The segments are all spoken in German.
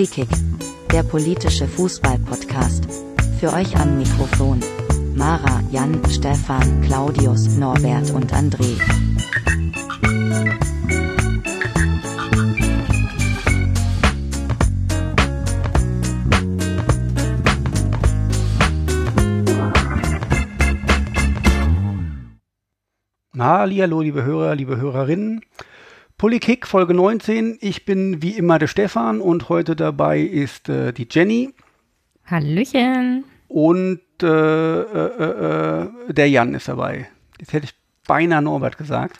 Polikick, der politische Fußball-Podcast. Für euch am Mikrofon. Mara, Jan, Stefan, Claudius, Norbert und André. Hallo, liebe Hörer, liebe Hörerinnen. Polikick Folge 19. Ich bin wie immer der Stefan und heute dabei ist äh, die Jenny. Hallöchen. Und äh, äh, äh, der Jan ist dabei. Jetzt hätte ich beinahe Norbert gesagt.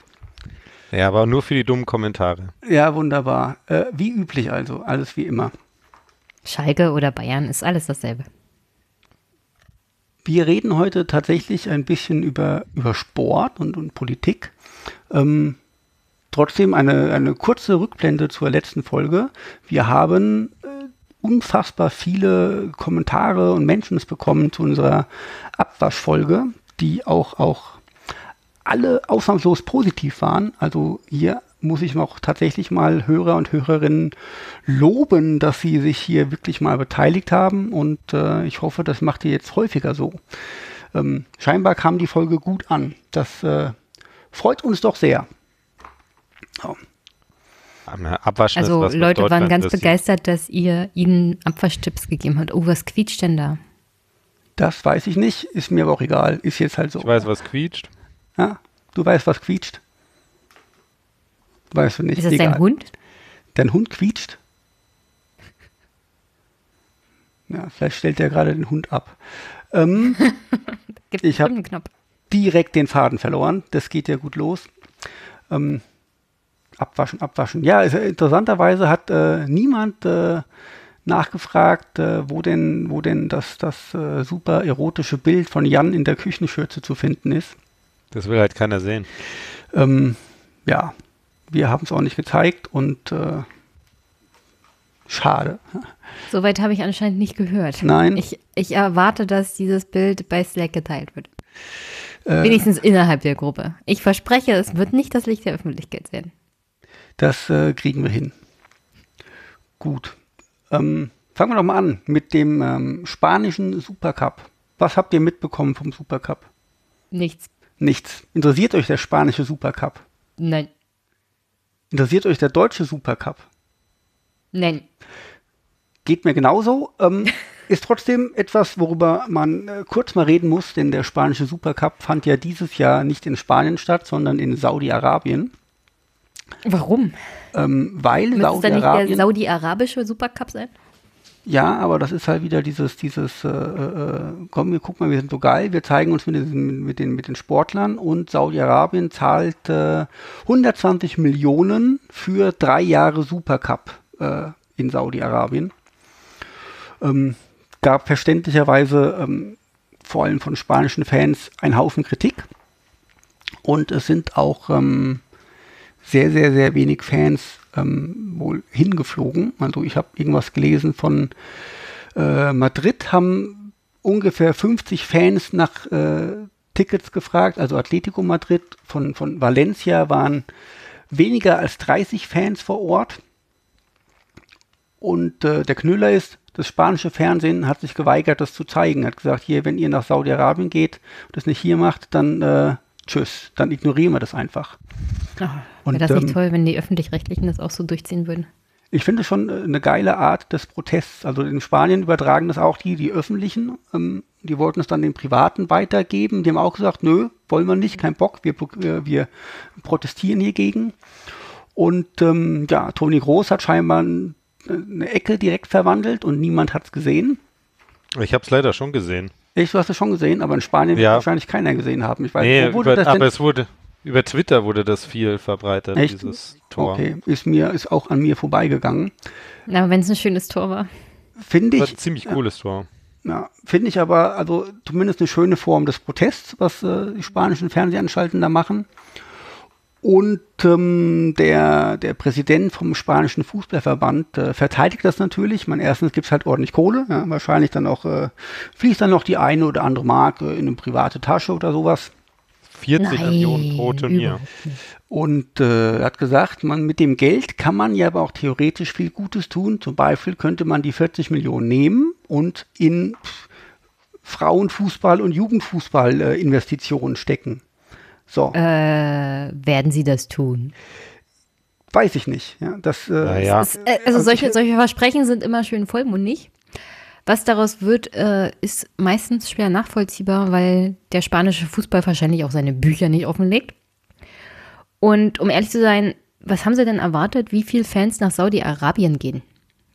Ja, aber nur für die dummen Kommentare. Ja, wunderbar. Äh, wie üblich also, alles wie immer. Schalke oder Bayern ist alles dasselbe. Wir reden heute tatsächlich ein bisschen über, über Sport und, und Politik. Ähm, trotzdem eine, eine kurze Rückblende zur letzten Folge. Wir haben äh, unfassbar viele Kommentare und Mentions bekommen zu unserer Abwaschfolge, die auch, auch alle ausnahmslos positiv waren. Also hier muss ich noch tatsächlich mal Hörer und Hörerinnen loben, dass sie sich hier wirklich mal beteiligt haben und äh, ich hoffe, das macht ihr jetzt häufiger so. Ähm, scheinbar kam die Folge gut an. Das äh, freut uns doch sehr. Oh. Abwaschen also ist was, Leute waren ganz begeistert, dass ihr ihnen Abwaschtipps gegeben habt. Oh, was quietscht denn da? Das weiß ich nicht, ist mir aber auch egal. Ist jetzt halt so. Ich weiß, was quietscht. Ja, du weißt, was quietscht. Weißt du nicht. Ist das egal. dein Hund? Dein Hund quietscht? Ja, vielleicht stellt er gerade den Hund ab. Ähm, ich habe direkt den Faden verloren. Das geht ja gut los. Ähm, abwaschen, abwaschen. Ja, also interessanterweise hat äh, niemand äh, nachgefragt, äh, wo denn, wo denn das, das äh, super erotische Bild von Jan in der Küchenschürze zu finden ist. Das will halt keiner sehen. Ähm, ja, wir haben es auch nicht gezeigt und äh, schade. Soweit habe ich anscheinend nicht gehört. Nein. Ich, ich erwarte, dass dieses Bild bei Slack geteilt wird. Äh, Wenigstens innerhalb der Gruppe. Ich verspreche, es wird nicht das Licht der Öffentlichkeit werden. Das äh, kriegen wir hin. Gut. Ähm, fangen wir doch mal an mit dem ähm, spanischen Supercup. Was habt ihr mitbekommen vom Supercup? Nichts. Nichts. Interessiert euch der spanische Supercup? Nein. Interessiert euch der deutsche Supercup? Nein. Geht mir genauso. Ähm, ist trotzdem etwas, worüber man äh, kurz mal reden muss, denn der spanische Supercup fand ja dieses Jahr nicht in Spanien statt, sondern in Saudi-Arabien. Warum? Ähm, weil Saudi-Arabien. nicht der saudi-arabische Supercup sein? Ja, aber das ist halt wieder dieses, dieses, äh, äh, komm, wir gucken mal, wir sind so geil, wir zeigen uns mit, den, mit, den, mit den Sportlern und Saudi-Arabien zahlt äh, 120 Millionen für drei Jahre Supercup äh, in Saudi-Arabien. Ähm, gab verständlicherweise ähm, vor allem von spanischen Fans einen Haufen Kritik und es sind auch ähm, sehr, sehr, sehr wenig Fans ähm, wohl hingeflogen. Also ich habe irgendwas gelesen von äh, Madrid haben ungefähr 50 Fans nach äh, Tickets gefragt, also Atletico Madrid von, von Valencia waren weniger als 30 Fans vor Ort. Und äh, der Knüller ist, das spanische Fernsehen hat sich geweigert, das zu zeigen. Hat gesagt, hier, wenn ihr nach Saudi-Arabien geht und das nicht hier macht, dann äh, tschüss, dann ignorieren wir das einfach. Oh, Wäre das nicht ähm, toll, wenn die Öffentlich-Rechtlichen das auch so durchziehen würden? Ich finde schon äh, eine geile Art des Protests. Also in Spanien übertragen das auch die, die Öffentlichen. Ähm, die wollten es dann den Privaten weitergeben. Die haben auch gesagt, nö, wollen wir nicht, kein Bock, wir, wir, wir protestieren hiergegen. Und ähm, ja, Toni Groß hat scheinbar eine Ecke direkt verwandelt und niemand hat es gesehen. Ich habe es leider schon gesehen. Ich, du hast es schon gesehen, aber in Spanien ja. wird wahrscheinlich keiner gesehen haben. Ich weiß, nee, über, aber es wurde, über Twitter wurde das viel verbreitet, Echt? dieses Tor. Okay, ist mir, ist auch an mir vorbeigegangen. Aber wenn es ein schönes Tor war. Finde ich. Das war ein ziemlich cooles Tor. Ja, finde ich aber, also zumindest eine schöne Form des Protests, was äh, die spanischen Fernsehanstalten da machen. Und ähm, der, der Präsident vom spanischen Fußballverband äh, verteidigt das natürlich. Man erstens gibt es halt ordentlich Kohle, ja, wahrscheinlich dann auch äh, fließt dann noch die eine oder andere Mark äh, in eine private Tasche oder sowas. 40 Nein, Millionen pro Turnier. Und äh, er hat gesagt, man mit dem Geld kann man ja aber auch theoretisch viel Gutes tun. Zum Beispiel könnte man die 40 Millionen nehmen und in Frauenfußball und Jugendfußball äh, Investitionen stecken. So. Äh, werden Sie das tun? Weiß ich nicht. Ja, das, äh, naja. ist, äh, also solche, solche Versprechen sind immer schön vollmundig. Was daraus wird, äh, ist meistens schwer nachvollziehbar, weil der spanische Fußball wahrscheinlich auch seine Bücher nicht offenlegt. Und um ehrlich zu sein, was haben Sie denn erwartet, wie viele Fans nach Saudi-Arabien gehen?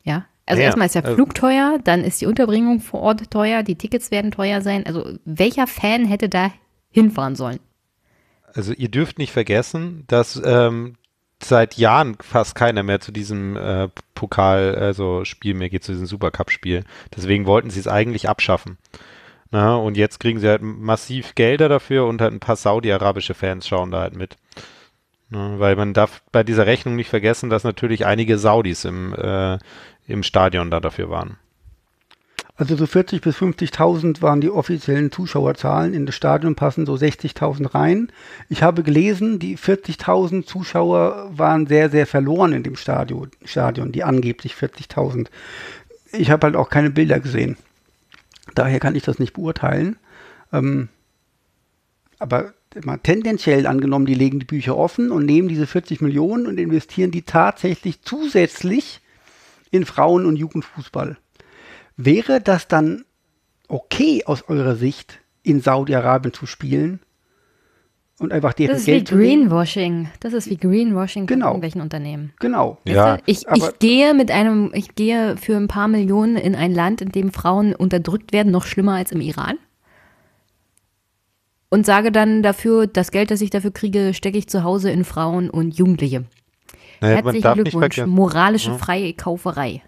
Ja, also ja, erstmal ist der Flug teuer, dann ist die Unterbringung vor Ort teuer, die Tickets werden teuer sein. Also welcher Fan hätte da hinfahren sollen? Also ihr dürft nicht vergessen, dass ähm, seit Jahren fast keiner mehr zu diesem äh, Pokal, also Spiel mehr geht, zu diesem Supercup-Spiel. Deswegen wollten sie es eigentlich abschaffen. Na, und jetzt kriegen sie halt massiv Gelder dafür und halt ein paar saudi-arabische Fans schauen da halt mit. Na, weil man darf bei dieser Rechnung nicht vergessen, dass natürlich einige Saudis im, äh, im Stadion da dafür waren. Also so 40 bis 50.000 waren die offiziellen Zuschauerzahlen. In das Stadion passen so 60.000 rein. Ich habe gelesen, die 40.000 Zuschauer waren sehr, sehr verloren in dem Stadion, die angeblich 40.000. Ich habe halt auch keine Bilder gesehen. Daher kann ich das nicht beurteilen. Ähm, aber mal tendenziell angenommen, die legen die Bücher offen und nehmen diese 40 Millionen und investieren die tatsächlich zusätzlich in Frauen- und Jugendfußball. Wäre das dann okay aus eurer Sicht, in Saudi-Arabien zu spielen? Und einfach deren Das ist Geld wie Greenwashing. Das ist wie Greenwashing genau. von irgendwelchen Unternehmen. Genau. Ja. Ich, ich gehe mit einem, ich gehe für ein paar Millionen in ein Land, in dem Frauen unterdrückt werden, noch schlimmer als im Iran. Und sage dann dafür, das Geld, das ich dafür kriege, stecke ich zu Hause in Frauen und Jugendliche. Naja, Herzlichen Glückwunsch. Moralische ja. Freikauferei.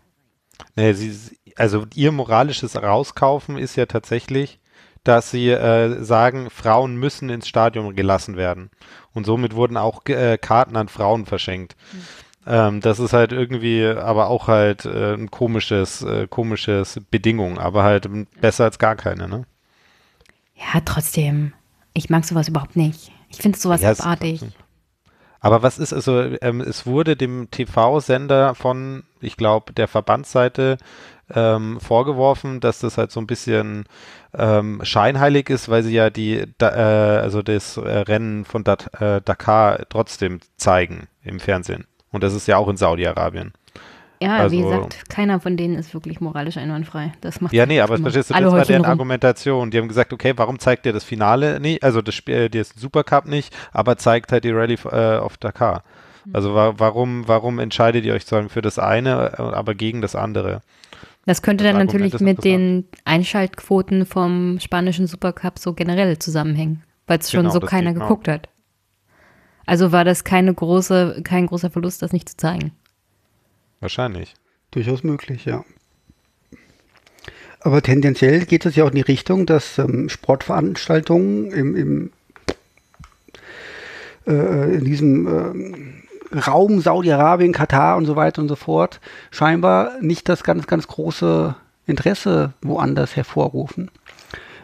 Naja, sie, also ihr moralisches Rauskaufen ist ja tatsächlich, dass sie äh, sagen, Frauen müssen ins Stadion gelassen werden. Und somit wurden auch äh, Karten an Frauen verschenkt. Mhm. Ähm, das ist halt irgendwie, aber auch halt äh, ein komisches, äh, komisches Bedingung, aber halt besser als gar keine, ne? Ja, trotzdem. Ich mag sowas überhaupt nicht. Ich finde sowas ja, abartig. Aber was ist also, ähm, es wurde dem TV-Sender von, ich glaube, der Verbandsseite ähm, vorgeworfen, dass das halt so ein bisschen ähm, scheinheilig ist, weil sie ja die, da, äh, also das äh, Rennen von Dat, äh, Dakar trotzdem zeigen im Fernsehen. Und das ist ja auch in Saudi-Arabien. Ja, also, wie gesagt, keiner von denen ist wirklich moralisch einwandfrei. Das macht ja, nee, aber verstehst du, das war deren Argumentation. Die haben gesagt, okay, warum zeigt ihr das Finale nicht, also das Spiel, das Supercup nicht, aber zeigt halt die Rallye äh, auf Dakar. Also wa warum, warum entscheidet ihr euch sagen für das eine, äh, aber gegen das andere? Das könnte das dann Argument natürlich mit den Einschaltquoten vom spanischen Supercup so generell zusammenhängen, weil es schon genau, so keiner geguckt hat. Also war das keine große, kein großer Verlust, das nicht zu zeigen. Wahrscheinlich. Durchaus möglich, ja. Aber tendenziell geht es ja auch in die Richtung, dass ähm, Sportveranstaltungen im, im äh, in diesem ähm, Raum Saudi-Arabien, Katar und so weiter und so fort scheinbar nicht das ganz, ganz große Interesse woanders hervorrufen.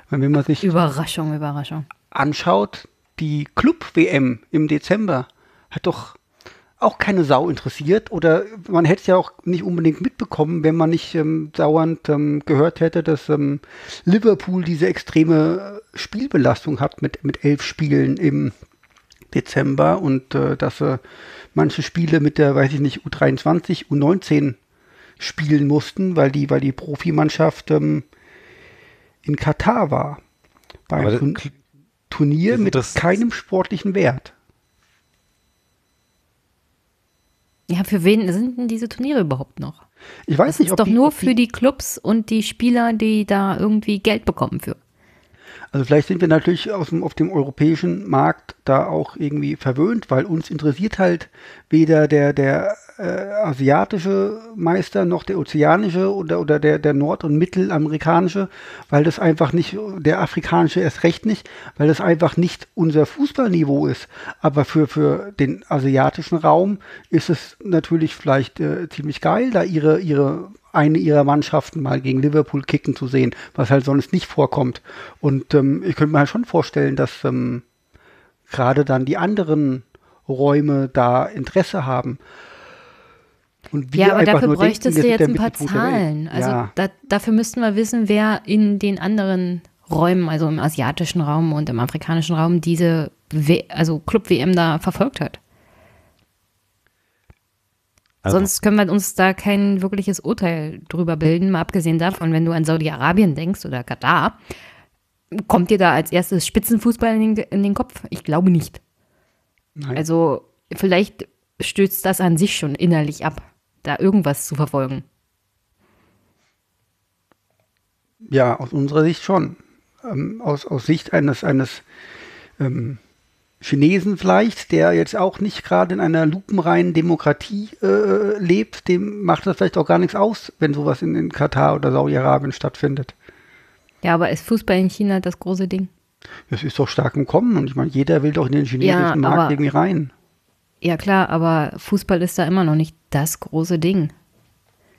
Wenn man sich Überraschung, Überraschung. anschaut, die Club-WM im Dezember hat doch auch keine Sau interessiert oder man hätte es ja auch nicht unbedingt mitbekommen, wenn man nicht ähm, dauernd ähm, gehört hätte, dass ähm, Liverpool diese extreme Spielbelastung hat mit, mit elf Spielen im Dezember und äh, dass äh, manche Spiele mit der, weiß ich nicht, U23, U19 spielen mussten, weil die, weil die Profimannschaft ähm, in Katar war. Bei einem Turnier mit keinem sportlichen Wert. Ja, für wen sind denn diese Turniere überhaupt noch? Ich weiß das nicht, ist doch die, nur für die Clubs und die Spieler, die da irgendwie Geld bekommen für. Also vielleicht sind wir natürlich aus dem, auf dem europäischen Markt da auch irgendwie verwöhnt, weil uns interessiert halt weder der, der äh, asiatische Meister noch der ozeanische oder, oder der, der nord- und mittelamerikanische, weil das einfach nicht, der afrikanische erst recht nicht, weil das einfach nicht unser Fußballniveau ist. Aber für, für den asiatischen Raum ist es natürlich vielleicht äh, ziemlich geil, da ihre, ihre eine ihrer Mannschaften mal gegen Liverpool kicken zu sehen, was halt sonst nicht vorkommt. Und ähm, ich könnte mir halt schon vorstellen, dass ähm, gerade dann die anderen Räume da Interesse haben. Ja, aber dafür bräuchtest denken, du jetzt ein paar Zahlen. Also ja. da, dafür müssten wir wissen, wer in den anderen Räumen, also im asiatischen Raum und im afrikanischen Raum, diese w also Club-WM da verfolgt hat. Also. Sonst können wir uns da kein wirkliches Urteil drüber bilden, mal abgesehen davon, wenn du an Saudi-Arabien denkst oder Katar, kommt dir da als erstes Spitzenfußball in den, in den Kopf? Ich glaube nicht. Nein. Also vielleicht stößt das an sich schon innerlich ab, da irgendwas zu verfolgen. Ja, aus unserer Sicht schon. Ähm, aus, aus Sicht eines, eines ähm, Chinesen vielleicht, der jetzt auch nicht gerade in einer lupenreinen Demokratie äh, lebt, dem macht das vielleicht auch gar nichts aus, wenn sowas in, in Katar oder Saudi-Arabien stattfindet. Ja, aber ist Fußball in China das große Ding? Das ist doch stark im Kommen und ich meine, jeder will doch in den chinesischen ja, Markt aber, irgendwie rein. Ja klar, aber Fußball ist da immer noch nicht das große Ding.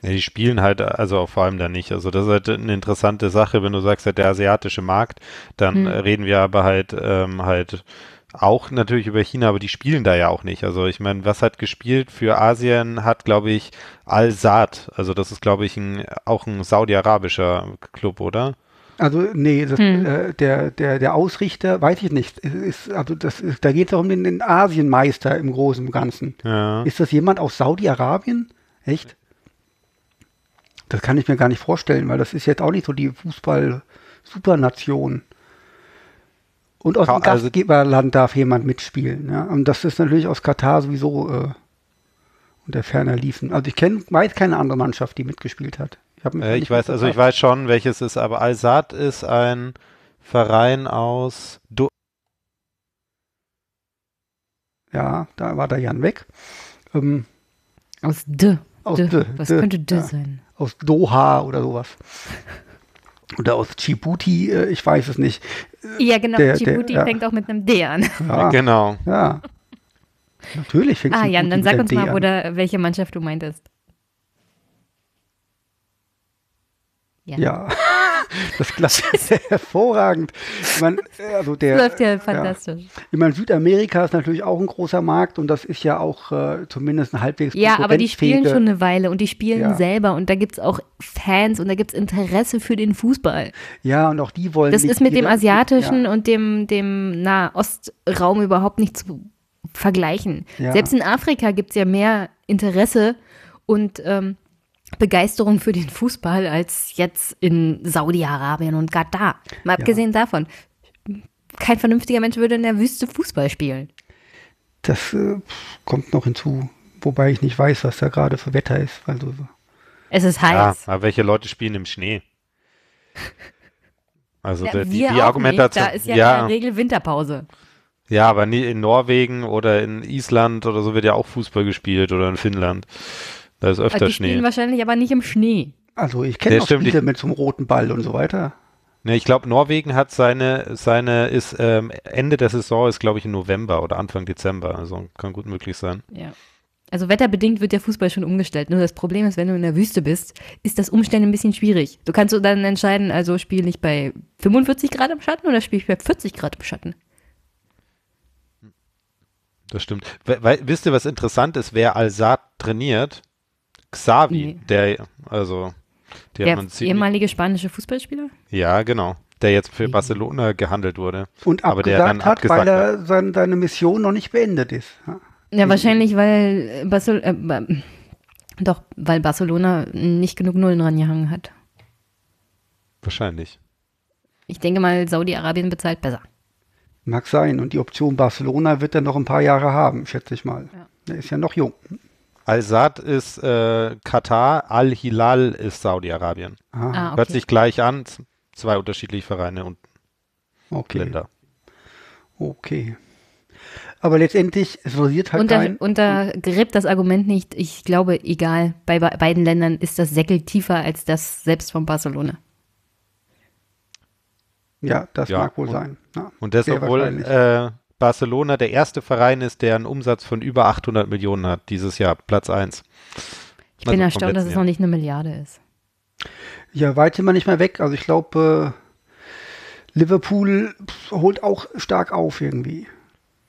Ja, die spielen halt, also auch vor allem da nicht. Also das ist halt eine interessante Sache, wenn du sagst, halt der asiatische Markt, dann hm. reden wir aber halt ähm, halt auch natürlich über China, aber die spielen da ja auch nicht. Also ich meine, was hat gespielt für Asien, hat glaube ich Al-Saad. Also das ist glaube ich ein, auch ein saudi-arabischer Club, oder? Also nee, das, hm. äh, der, der, der Ausrichter, weiß ich nicht. Ist, also das ist, da geht es auch um den, den Asienmeister im Großen und Ganzen. Ja. Ist das jemand aus Saudi-Arabien? Echt? Das kann ich mir gar nicht vorstellen, weil das ist jetzt auch nicht so die Fußball-Supernation. Und aus dem also, Gastgeberland darf jemand mitspielen. Ja? Und das ist natürlich aus Katar sowieso äh, unter ferner liefen. Also ich kenne weiß keine andere Mannschaft, die mitgespielt hat. Ich, äh, ich weiß, also ich weiß schon, welches ist, aber Al-Sad ist ein Verein aus Do Ja, da war der Jan weg. Ähm, aus D. Aus D. D. Was D. könnte D ja. sein? Aus Doha oder sowas. Oder aus Djibouti, äh, ich weiß es nicht. Ja, genau. Der, Djibouti der, fängt ja. auch mit einem D an. Ja, genau. Ja. Natürlich fängt Ah, Jan, dann sag uns D mal, oder welche Mannschaft du meintest. Ja. ja. Das klappt hervorragend. Ich meine, also der, das läuft ja fantastisch. Ja. Ich meine, Südamerika ist natürlich auch ein großer Markt und das ist ja auch äh, zumindest ein halbwegs Ja, aber die spielen schon eine Weile und die spielen ja. selber und da gibt es auch Fans und da gibt es Interesse für den Fußball. Ja, und auch die wollen. Das ist mit dem asiatischen ja. und dem, dem Nahostraum überhaupt nicht zu vergleichen. Selbst in Afrika gibt es ja mehr Interesse und ähm, Begeisterung für den Fußball als jetzt in Saudi-Arabien und Katar. Mal abgesehen ja. davon, kein vernünftiger Mensch würde in der Wüste Fußball spielen. Das äh, kommt noch hinzu, wobei ich nicht weiß, was da gerade für Wetter ist. Also, es ist heiß. Ja, aber welche Leute spielen im Schnee? Also ja, der, die, die Argumentation. Da ist ja, ja in der Regel Winterpause. Ja, aber nie in Norwegen oder in Island oder so wird ja auch Fußball gespielt oder in Finnland. Da ist öfter also die Schnee. Spielen wahrscheinlich aber nicht im Schnee. Also ich kenne auch Spiele mit so einem roten Ball und so weiter. Ne, ich glaube, Norwegen hat seine, seine ist ähm, Ende der Saison ist, glaube ich, im November oder Anfang Dezember. Also kann gut möglich sein. Ja. Also wetterbedingt wird der Fußball schon umgestellt. Nur das Problem ist, wenn du in der Wüste bist, ist das Umstellen ein bisschen schwierig. Du kannst so dann entscheiden, also spiele ich bei 45 Grad im Schatten oder spiele ich bei 40 Grad im Schatten? Das stimmt. We wisst ihr, was interessant ist, wer Al-Sad trainiert? Xavi, nee. der, also, der ehemalige spanische Fußballspieler? Ja, genau. Der jetzt für Barcelona gehandelt wurde. Und aber der dann hat, weil er sein, seine Mission noch nicht beendet ist. Ja, ja wahrscheinlich, weil Barcel äh, doch, weil Barcelona nicht genug Nullen rangehangen hat. Wahrscheinlich. Ich denke mal, Saudi-Arabien bezahlt besser. Mag sein. Und die Option Barcelona wird er noch ein paar Jahre haben, schätze ich mal. Ja. Er ist ja noch jung. Al-Sad ist äh, Katar, Al-Hilal ist Saudi-Arabien. Ah, okay. Hört sich gleich an, zwei unterschiedliche Vereine und okay. Länder. Okay. Aber letztendlich, es rasiert halt Unter, kein. Untergräbt das Argument nicht. Ich glaube, egal, bei beiden Ländern ist das Säckel tiefer als das selbst von Barcelona. Ja, das ja, mag wohl und, sein. Ja, und das, obwohl äh, Barcelona der erste Verein ist, der einen Umsatz von über 800 Millionen hat, dieses Jahr, Platz 1. Ich bin also erstaunt, dass es noch nicht eine Milliarde ist. Ja, weit sind wir nicht mehr weg. Also ich glaube, äh, Liverpool holt auch stark auf irgendwie.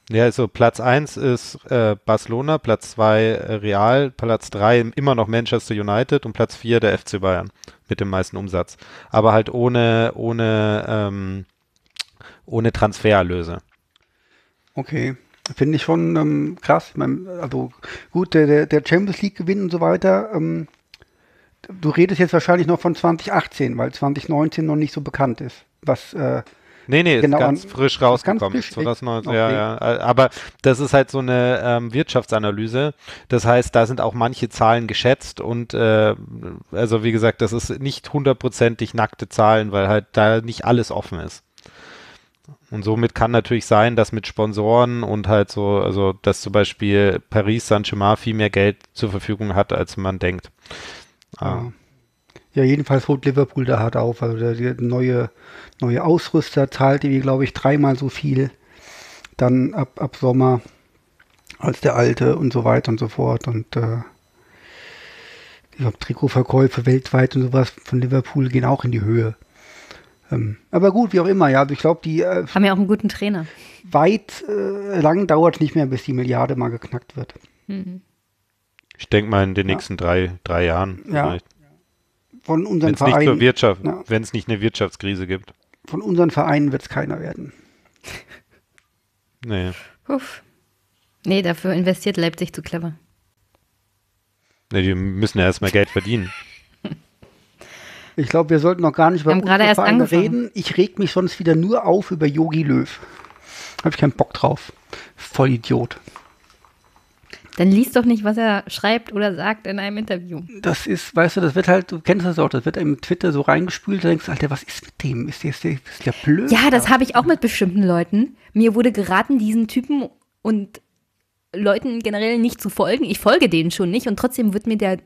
Ja, also Platz 1 ist äh, Barcelona, Platz 2 äh, Real, Platz 3 immer noch Manchester United und Platz 4 der FC Bayern mit dem meisten Umsatz. Aber halt ohne, ohne, ähm, ohne Transfererlöse. Okay. Finde ich schon ähm, krass. Ich mein, also gut, der, der Champions League Gewinn und so weiter. Ähm, du redest jetzt wahrscheinlich noch von 2018, weil 2019 noch nicht so bekannt ist. Was äh, Nee, nee, Genau, ist ganz an- frisch rausgekommen. ganz frisch, 2019, okay. ja, ja. Aber das ist halt so eine ähm, Wirtschaftsanalyse. Das heißt, da sind auch manche Zahlen geschätzt und äh, also wie gesagt, das ist nicht hundertprozentig nackte Zahlen, weil halt da nicht alles offen ist. Und somit kann natürlich sein, dass mit Sponsoren und halt so, also dass zum Beispiel Paris Saint-Germain viel mehr Geld zur Verfügung hat, als man denkt. Ah. Ja. ja, jedenfalls holt Liverpool da hart auf. Also der, der neue, neue Ausrüster zahlt irgendwie, glaube ich, dreimal so viel dann ab, ab Sommer als der alte und so weiter und so fort. Und äh, ich glaube, Trikotverkäufe weltweit und sowas von Liverpool gehen auch in die Höhe. Ähm, aber gut, wie auch immer, ja. Also ich glaube, die äh, Haben ja auch einen guten Trainer. weit äh, lang dauert nicht mehr, bis die Milliarde mal geknackt wird. Ich denke mal in den Ja. nächsten drei, drei Jahren Ja. vielleicht. Von Wenn unseren es nicht zur Vereinen, Wirtschaft, Ja. wenn es nicht eine Wirtschaftskrise gibt. von unseren Vereinen wird es keiner werden. Nee. Uff. Nee, dafür investiert Leipzig zu clever. nee, die müssen ja erstmal Geld verdienen. Ich glaube, wir sollten noch gar nicht über Wir haben gerade erst angefangen. reden. Ich reg mich sonst wieder nur auf über Yogi Löw. Habe ich keinen Bock drauf. Voll Idiot. Dann liest doch nicht, was er schreibt oder sagt in einem Interview. Das ist, weißt du, das wird halt, du kennst das auch, das wird im Twitter so reingespült, da denkst du, Alter, was ist mit dem? Ist der, ist der, ist der blöd? Ja, das habe ich auch mit bestimmten Leuten. Mir wurde geraten, diesen Typen und Leuten generell nicht zu folgen. Ich folge denen schon nicht und trotzdem wird mir der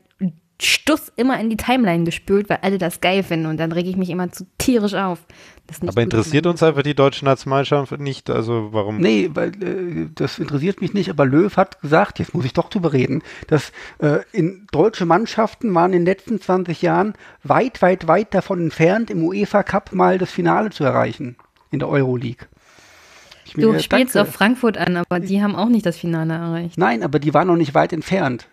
Stuss immer in die Timeline gespült, weil alle das geil finden und dann rege ich mich immer zu tierisch auf. Das ist nicht Aber interessiert uns einfach die deutsche Nationalmannschaft nicht? Also warum? Nee, weil äh, das interessiert mich nicht, aber Löw hat gesagt, jetzt muss ich doch drüber reden, dass äh, in deutsche Mannschaften waren in den letzten 20 Jahren weit, weit, weit davon entfernt, im UEFA Cup mal das Finale zu erreichen in der Euroleague. Ich Du mir spielst danke. auf Frankfurt an, aber die haben auch nicht das Finale erreicht. Nein, aber die waren noch nicht weit entfernt.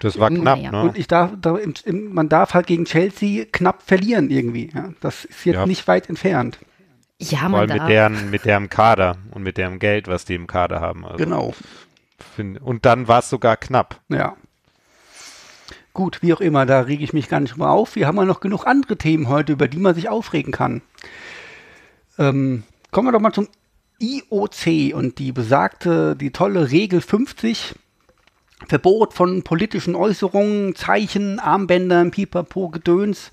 Das war knapp, ja. ne? Und ich darf, da, im, im, man darf halt gegen Chelsea knapp verlieren irgendwie. Ja? Das ist jetzt Ja. nicht weit entfernt. Ja, Vor man allem mit darf. deren, mit deren Kader und mit deren Geld, was die im Kader haben. Also Genau. find- Und dann war es sogar knapp. Ja. Gut, wie auch immer, da rege ich mich gar nicht drüber auf. Wir haben ja noch genug andere Themen heute, über die man sich aufregen kann. Ähm, kommen wir doch mal zum IOC und die besagte, die tolle Regel 50. Verbot von politischen Äußerungen, Zeichen, Armbändern, Pipapo, Gedöns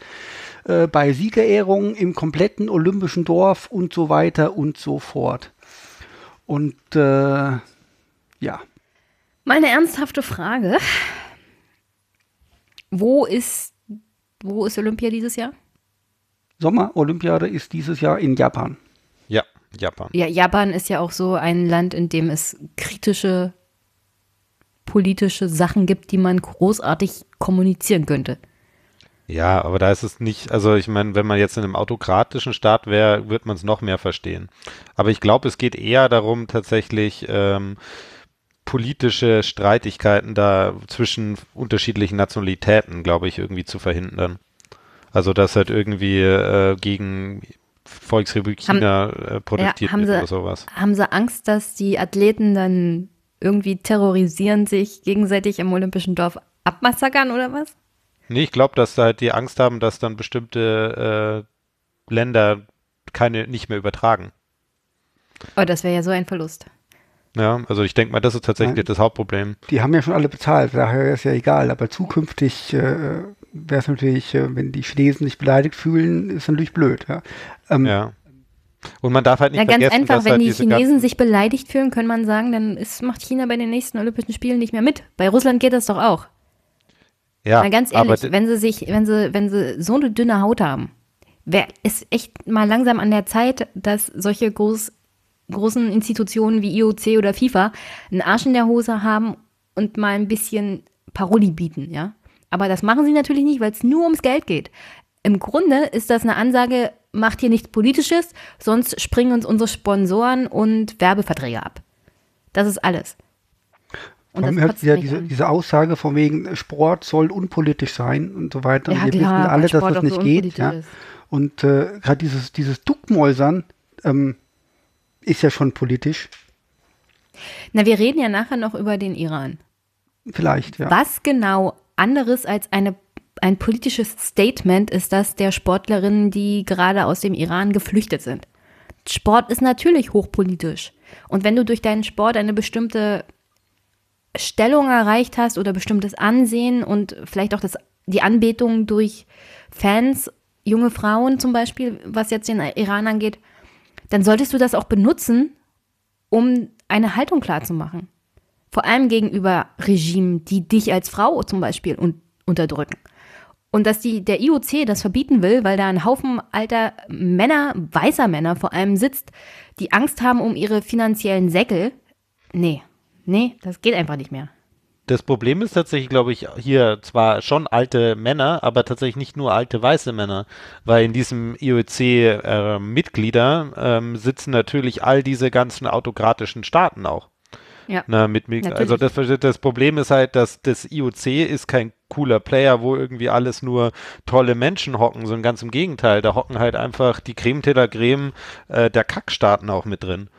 äh, bei Siegerehrungen im kompletten olympischen Dorf und so weiter und so fort. Und äh, ja, Mal eine ernsthafte Frage. Wo ist, wo ist Olympia dieses Jahr? Sommerolympiade ist dieses Jahr in Japan. Ja, Japan. Ja, Japan ist ja auch so ein Land, in dem es kritische politische Sachen gibt, die man großartig kommunizieren könnte. Ja, aber da ist es nicht, also ich meine, wenn man jetzt in einem autokratischen Staat wäre, wird man es noch mehr verstehen. Aber ich glaube, es geht eher darum, tatsächlich ähm, politische Streitigkeiten da zwischen unterschiedlichen Nationalitäten, glaube ich, irgendwie zu verhindern. Also dass halt irgendwie äh, gegen Volksrepublik Haben- China äh, protestiert haben wird sie- oder sowas. Haben sie Angst, dass die Athleten dann irgendwie terrorisieren, sich gegenseitig im Olympischen Dorf abmassakern oder was? Nee, ich glaube, dass da halt die Angst haben, dass dann bestimmte äh, Länder keine nicht mehr übertragen. Oh, das wäre ja so ein Verlust. Ja, also ich denke mal, das ist tatsächlich Nein. das Hauptproblem. Die haben ja schon alle bezahlt, daher ist ja egal. Aber zukünftig äh, wäre es natürlich, äh, wenn die Chinesen sich beleidigt fühlen, ist natürlich blöd. Ja. Ähm, Ja. Und man darf halt nicht Ja, ganz vergessen, einfach, wenn halt die Chinesen sich beleidigt fühlen, kann man sagen, dann ist, macht China bei den nächsten Olympischen Spielen nicht mehr mit. Bei Russland geht das doch auch. ja, Mal ganz ehrlich, wenn sie sich, wenn sie, wenn sie so eine dünne Haut haben, wäre es echt mal langsam an der Zeit, dass solche groß, großen Institutionen wie IOC oder FIFA einen Arsch in der Hose haben und mal ein bisschen Paroli bieten, ja. Aber das machen sie natürlich nicht, weil es nur ums Geld geht. Im Grunde ist das eine Ansage, macht hier nichts Politisches, sonst springen uns unsere Sponsoren und Werbeverträge ab. Das ist alles. Und das hat ja diese, diese, Aussage von wegen Sport soll unpolitisch sein und so weiter. Ja, und wir klar, wissen alle, dass das nicht so geht. Ja. Und äh, gerade dieses, dieses Duckmäusern ähm, ist ja schon politisch. Na, wir reden ja nachher noch über den Iran. Vielleicht, ja. Was genau anderes als eine, ein politisches Statement ist das der Sportlerinnen, die gerade aus dem Iran geflüchtet sind? Sport ist natürlich hochpolitisch. Und wenn du durch deinen Sport eine bestimmte Stellung erreicht hast oder bestimmtes Ansehen und vielleicht auch das, die Anbetung durch Fans, junge Frauen zum Beispiel, was jetzt den Iran angeht, dann solltest du das auch benutzen, um eine Haltung klarzumachen. Vor allem gegenüber Regimen, die dich als Frau zum Beispiel un unterdrücken. Und dass die, der IOC das verbieten will, weil da ein Haufen alter Männer, weißer Männer vor allem sitzt, die Angst haben um ihre finanziellen Säckel. Nee, nee, das geht einfach nicht mehr. Das Problem ist tatsächlich, glaube ich, hier zwar schon alte Männer, aber tatsächlich nicht nur alte weiße Männer, weil in diesem IOC-Mitglieder äh, ähm, sitzen natürlich all diese ganzen autokratischen Staaten auch. Ja. Na, mit, mit, also das, das Problem ist halt, dass das IOC ist kein cooler Player, wo irgendwie alles nur tolle Menschen hocken, sondern ganz im Gegenteil, da hocken halt einfach die Creme de la Creme äh, der Kackstaaten auch mit drin.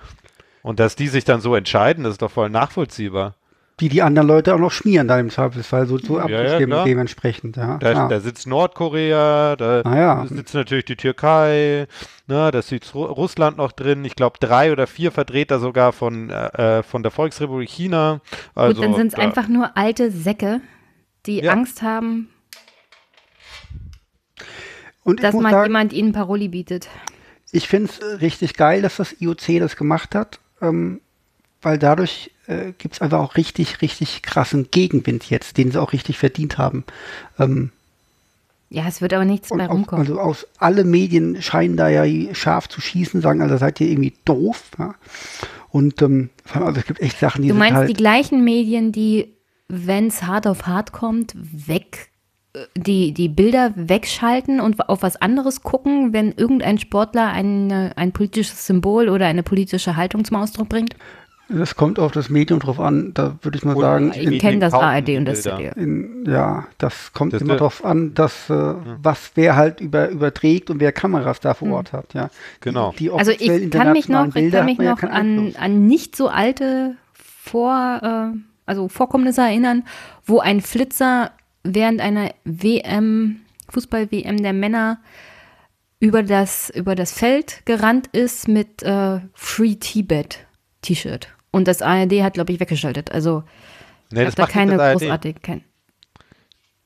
Und dass die sich dann so entscheiden, das ist doch voll nachvollziehbar die die anderen Leute auch noch schmieren dann im Zweifelsfall, so, so ja, abgestimmt ja, dementsprechend. Ja. Da, ja. da, sitzt Nordkorea, da ah, ja. sitzt natürlich die Türkei, ne, da sitzt Russland noch drin, ich glaube drei oder vier Vertreter sogar von, äh, von der Volksrepublik China. Also, Gut, dann sind es einfach nur alte Säcke, die Angst haben, Und dass mal jemand ihnen Paroli bietet. Ich finde es richtig geil, dass das IOC das gemacht hat, ähm, weil dadurch äh, gibt es einfach auch richtig, richtig krassen Gegenwind jetzt, den sie auch richtig verdient haben. Ähm, ja, es wird aber nichts mehr rumkommen. Also aus alle Medien scheinen da ja scharf zu schießen, sagen, also seid ihr irgendwie doof. Ja? Und ähm, also es gibt echt Sachen, die Du meinst halt die gleichen Medien, die, wenn es hart auf hart kommt, weg äh, die, die Bilder wegschalten und auf was anderes gucken, wenn irgendein Sportler ein, ein politisches Symbol oder eine politische Haltung zum Ausdruck bringt? Das kommt auf das Medium drauf an, da würde ich mal und sagen. Ich kenne das ARD und das ZDF. Ja, das kommt das immer drauf an, dass, äh, ja. was wer halt über, überträgt und wer Kameras da vor hm. Ort hat, ja. Genau. Die, die also ich kann mich noch, ich kann mich noch ja an, an nicht so alte Vor, äh, also Vorkommnisse erinnern, wo ein Flitzer während einer WM, Fußball-WM der Männer über das, über das Feld gerannt ist mit äh, Free Tibet T-Shirt. Und das ARD hat, glaube ich, weggeschaltet. Also nee, ich da keine großartige. Kein,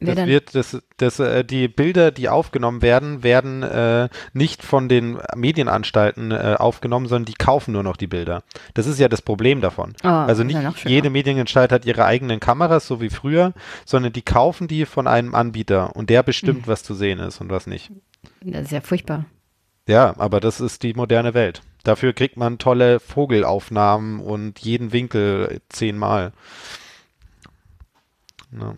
das wird, das, das, äh, die Bilder, die aufgenommen werden, werden äh, nicht von den Medienanstalten äh, aufgenommen, sondern die kaufen nur noch die Bilder. Das ist ja das Problem davon. Oh, also nicht ja jede Medienanstalt hat ihre eigenen Kameras, so wie früher, sondern die kaufen die von einem Anbieter und der bestimmt, mhm. was zu sehen ist und was nicht. Das ist ja furchtbar. Ja, aber das ist die moderne Welt. Dafür kriegt man tolle Vogelaufnahmen und jeden Winkel zehnmal. Ja.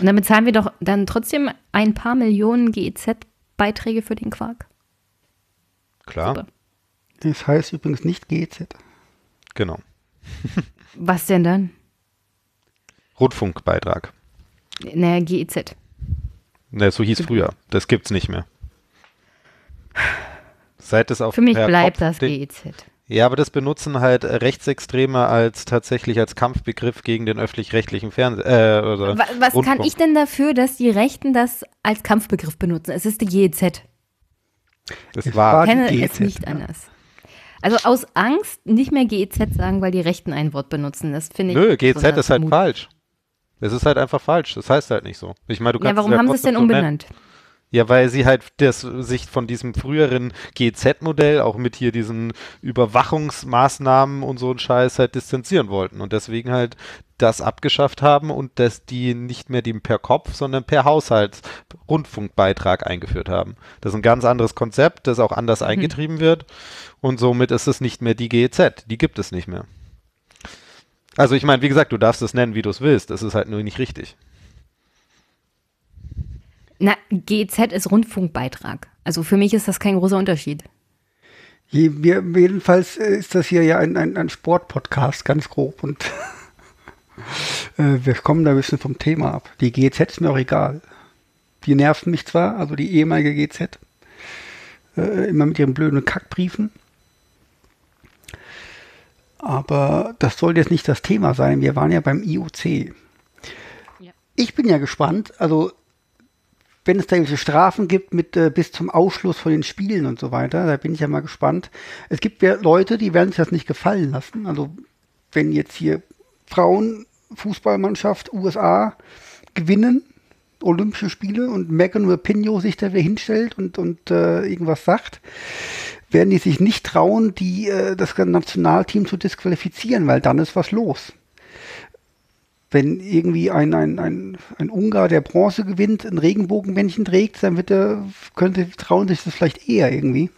Und damit zahlen wir doch dann trotzdem ein paar Millionen GEZ-Beiträge für den Quark. Klar. Super. Das heißt übrigens nicht GEZ. Genau. Was denn dann? Rundfunkbeitrag. Naja, GEZ. Ne, so hieß früher. Das gibt's nicht mehr. Seit es auf Für mich bleibt Kopf das GEZ. Ja, aber das benutzen halt Rechtsextreme als tatsächlich als Kampfbegriff gegen den öffentlich-rechtlichen Fernsehen. Äh, oder was, was kann ich denn dafür, dass die Rechten das als Kampfbegriff benutzen? Es ist die GEZ. Das ich war kenne GEZ, es nicht ja. anders. Also aus Angst nicht mehr GEZ sagen, weil die Rechten ein Wort benutzen. Das finde ich. Nö, GEZ ist halt falsch. Es ist halt einfach falsch. Das heißt halt nicht so. Ich meine, du kannst ja, warum haben sie es denn umbenannt? Ja, weil sie halt das, sich von diesem früheren GZ-Modell, auch mit hier diesen Überwachungsmaßnahmen und so ein Scheiß halt distanzieren wollten und deswegen halt das abgeschafft haben und dass die nicht mehr den per Kopf, sondern per Haushaltsrundfunkbeitrag eingeführt haben. Das ist ein ganz anderes Konzept, das auch anders mhm. eingetrieben wird und somit ist es nicht mehr die GEZ. Die gibt es nicht mehr. Also ich meine, wie gesagt, du darfst es nennen, wie du es willst. Das ist halt nur nicht richtig. Na, GZ ist Rundfunkbeitrag. Also für mich ist das kein großer Unterschied. Jedenfalls ist das hier ja ein, ein, ein Sportpodcast, ganz grob. Und äh, wir kommen da ein bisschen vom Thema ab. Die GZ ist mir auch egal. Die nerven mich zwar, also die ehemalige GZ, äh, immer mit ihren blöden Kackbriefen. Aber das soll jetzt nicht das Thema sein. Wir waren ja beim IOC. Ja. Ich bin ja gespannt, also wenn es da irgendwelche Strafen gibt mit äh, bis zum Ausschluss von den Spielen und so weiter, da bin ich ja mal gespannt. Es gibt ja Leute, die werden sich das nicht gefallen lassen. Also wenn jetzt hier Frauenfußballmannschaft USA gewinnen, Olympische Spiele und Megan Rapinoe sich da wieder hinstellt und, und äh, irgendwas sagt, werden die sich nicht trauen, die, äh, das Nationalteam zu disqualifizieren, weil dann ist was los. Wenn irgendwie ein, ein, ein, ein Ungar, der Bronze gewinnt, ein Regenbogenmännchen trägt, dann wird er, könnte, trauen sich das vielleicht eher irgendwie.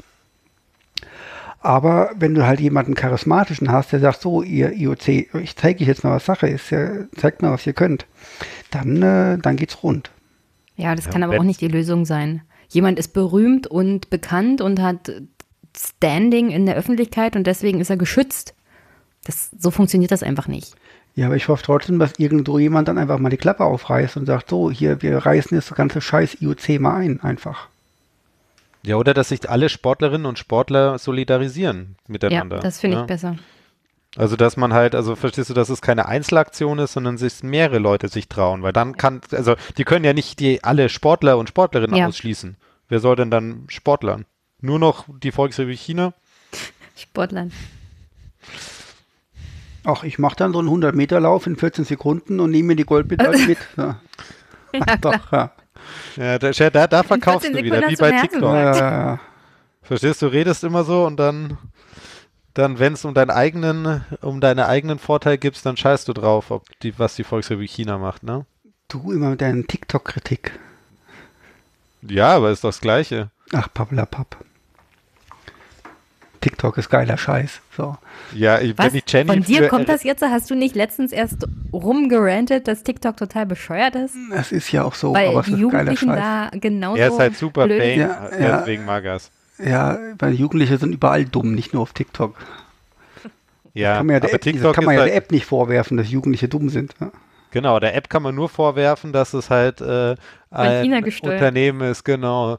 Aber wenn du halt jemanden charismatischen hast, der sagt, so, ihr IOC, ich zeige euch jetzt mal, was Sache ist, ja, zeigt mal, was ihr könnt, dann, äh, dann geht's rund. Ja, das Ja, kann aber auch nicht die Lösung sein. Jemand ist berühmt und bekannt und hat Standing in der Öffentlichkeit und deswegen ist er geschützt. Das, so funktioniert das einfach nicht. Ja, aber ich hoffe trotzdem, dass irgendwo jemand dann einfach mal die Klappe aufreißt und sagt, so, hier, wir reißen jetzt das ganze scheiß IOC mal ein, einfach. Ja, oder dass sich alle Sportlerinnen und Sportler solidarisieren miteinander. ja, das finde ich ja? besser. Also, dass man halt, also verstehst du, dass es keine Einzelaktion ist, sondern sich mehrere Leute sich trauen, weil dann kann, also die können ja nicht die alle Sportler und Sportlerinnen Ja. ausschließen. Wer soll denn dann Sportlern? Nur noch die Volksrepublik China? Sportlern. Ach, ich mache dann so einen 100-Meter-Lauf in 14 Sekunden und nehme mir die Goldmedaille mit. Ja, Ja, klar. doch, ja. Ja, da, da, da verkaufst 14 du wieder, wie bei TikTok. Ja, Verstehst du, redest immer so und dann, dann wenn es um deinen eigenen, um deine eigenen Vorteil gibst, dann scheißt du drauf, ob die, was die Volksrepublik China macht, ne? du immer mit deinen TikTok-Kritik. Ja, aber ist doch das Gleiche. Ach, pappelapapp. TikTok ist geiler Scheiß. So. Ja, ich, wenn ich Jenny Von dir für- kommt das jetzt? Hast du nicht letztens erst rumgerantet, dass TikTok total bescheuert ist? Es ist ja auch so, Weil aber es die ist geiler Jugendlichen Scheiß. da genauso Er ist halt super blöd Ja, ja. deswegen mag er es. Ja, weil Jugendliche sind überall dumm, nicht nur auf TikTok. Ja, kann man ja der aber App, das TikTok kann man ja halt, der App nicht vorwerfen, dass Jugendliche dumm sind. Ja. genau, der App kann man nur vorwerfen, dass es halt äh, ein. Unternehmen ist, genau.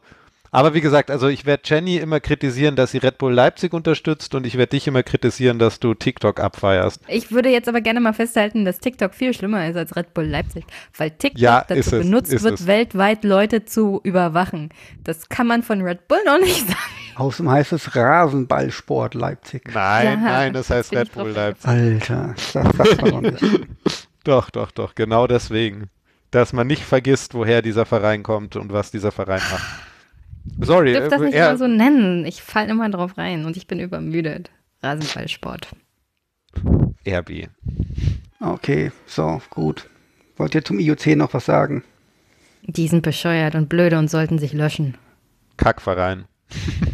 Aber wie gesagt, also ich werde Jenny immer kritisieren, dass sie Red Bull Leipzig unterstützt und ich werde dich immer kritisieren, dass du TikTok abfeierst. Ich würde jetzt aber gerne mal festhalten, dass TikTok viel schlimmer ist als Red Bull Leipzig, weil TikTok Ja, ist dazu es, benutzt ist wird, es. weltweit Leute zu überwachen. Das kann man von Red Bull noch nicht sagen. Außerdem heißt es Rasenballsport Leipzig. Nein, Ja, nein, das heißt Red Bull Leipzig. Alter, das sagt man doch nicht. Doch, doch, doch, genau deswegen. Dass man nicht vergisst, woher dieser Verein kommt und was dieser Verein macht. Sorry, Ich dürfte das äh, nicht er, immer so nennen. Ich falle immer drauf rein und ich bin übermüdet. Rasenballsport. RB. Okay, so, gut. Wollt ihr zum IOC noch was sagen? Die sind bescheuert und blöde und sollten sich löschen. Kackverein.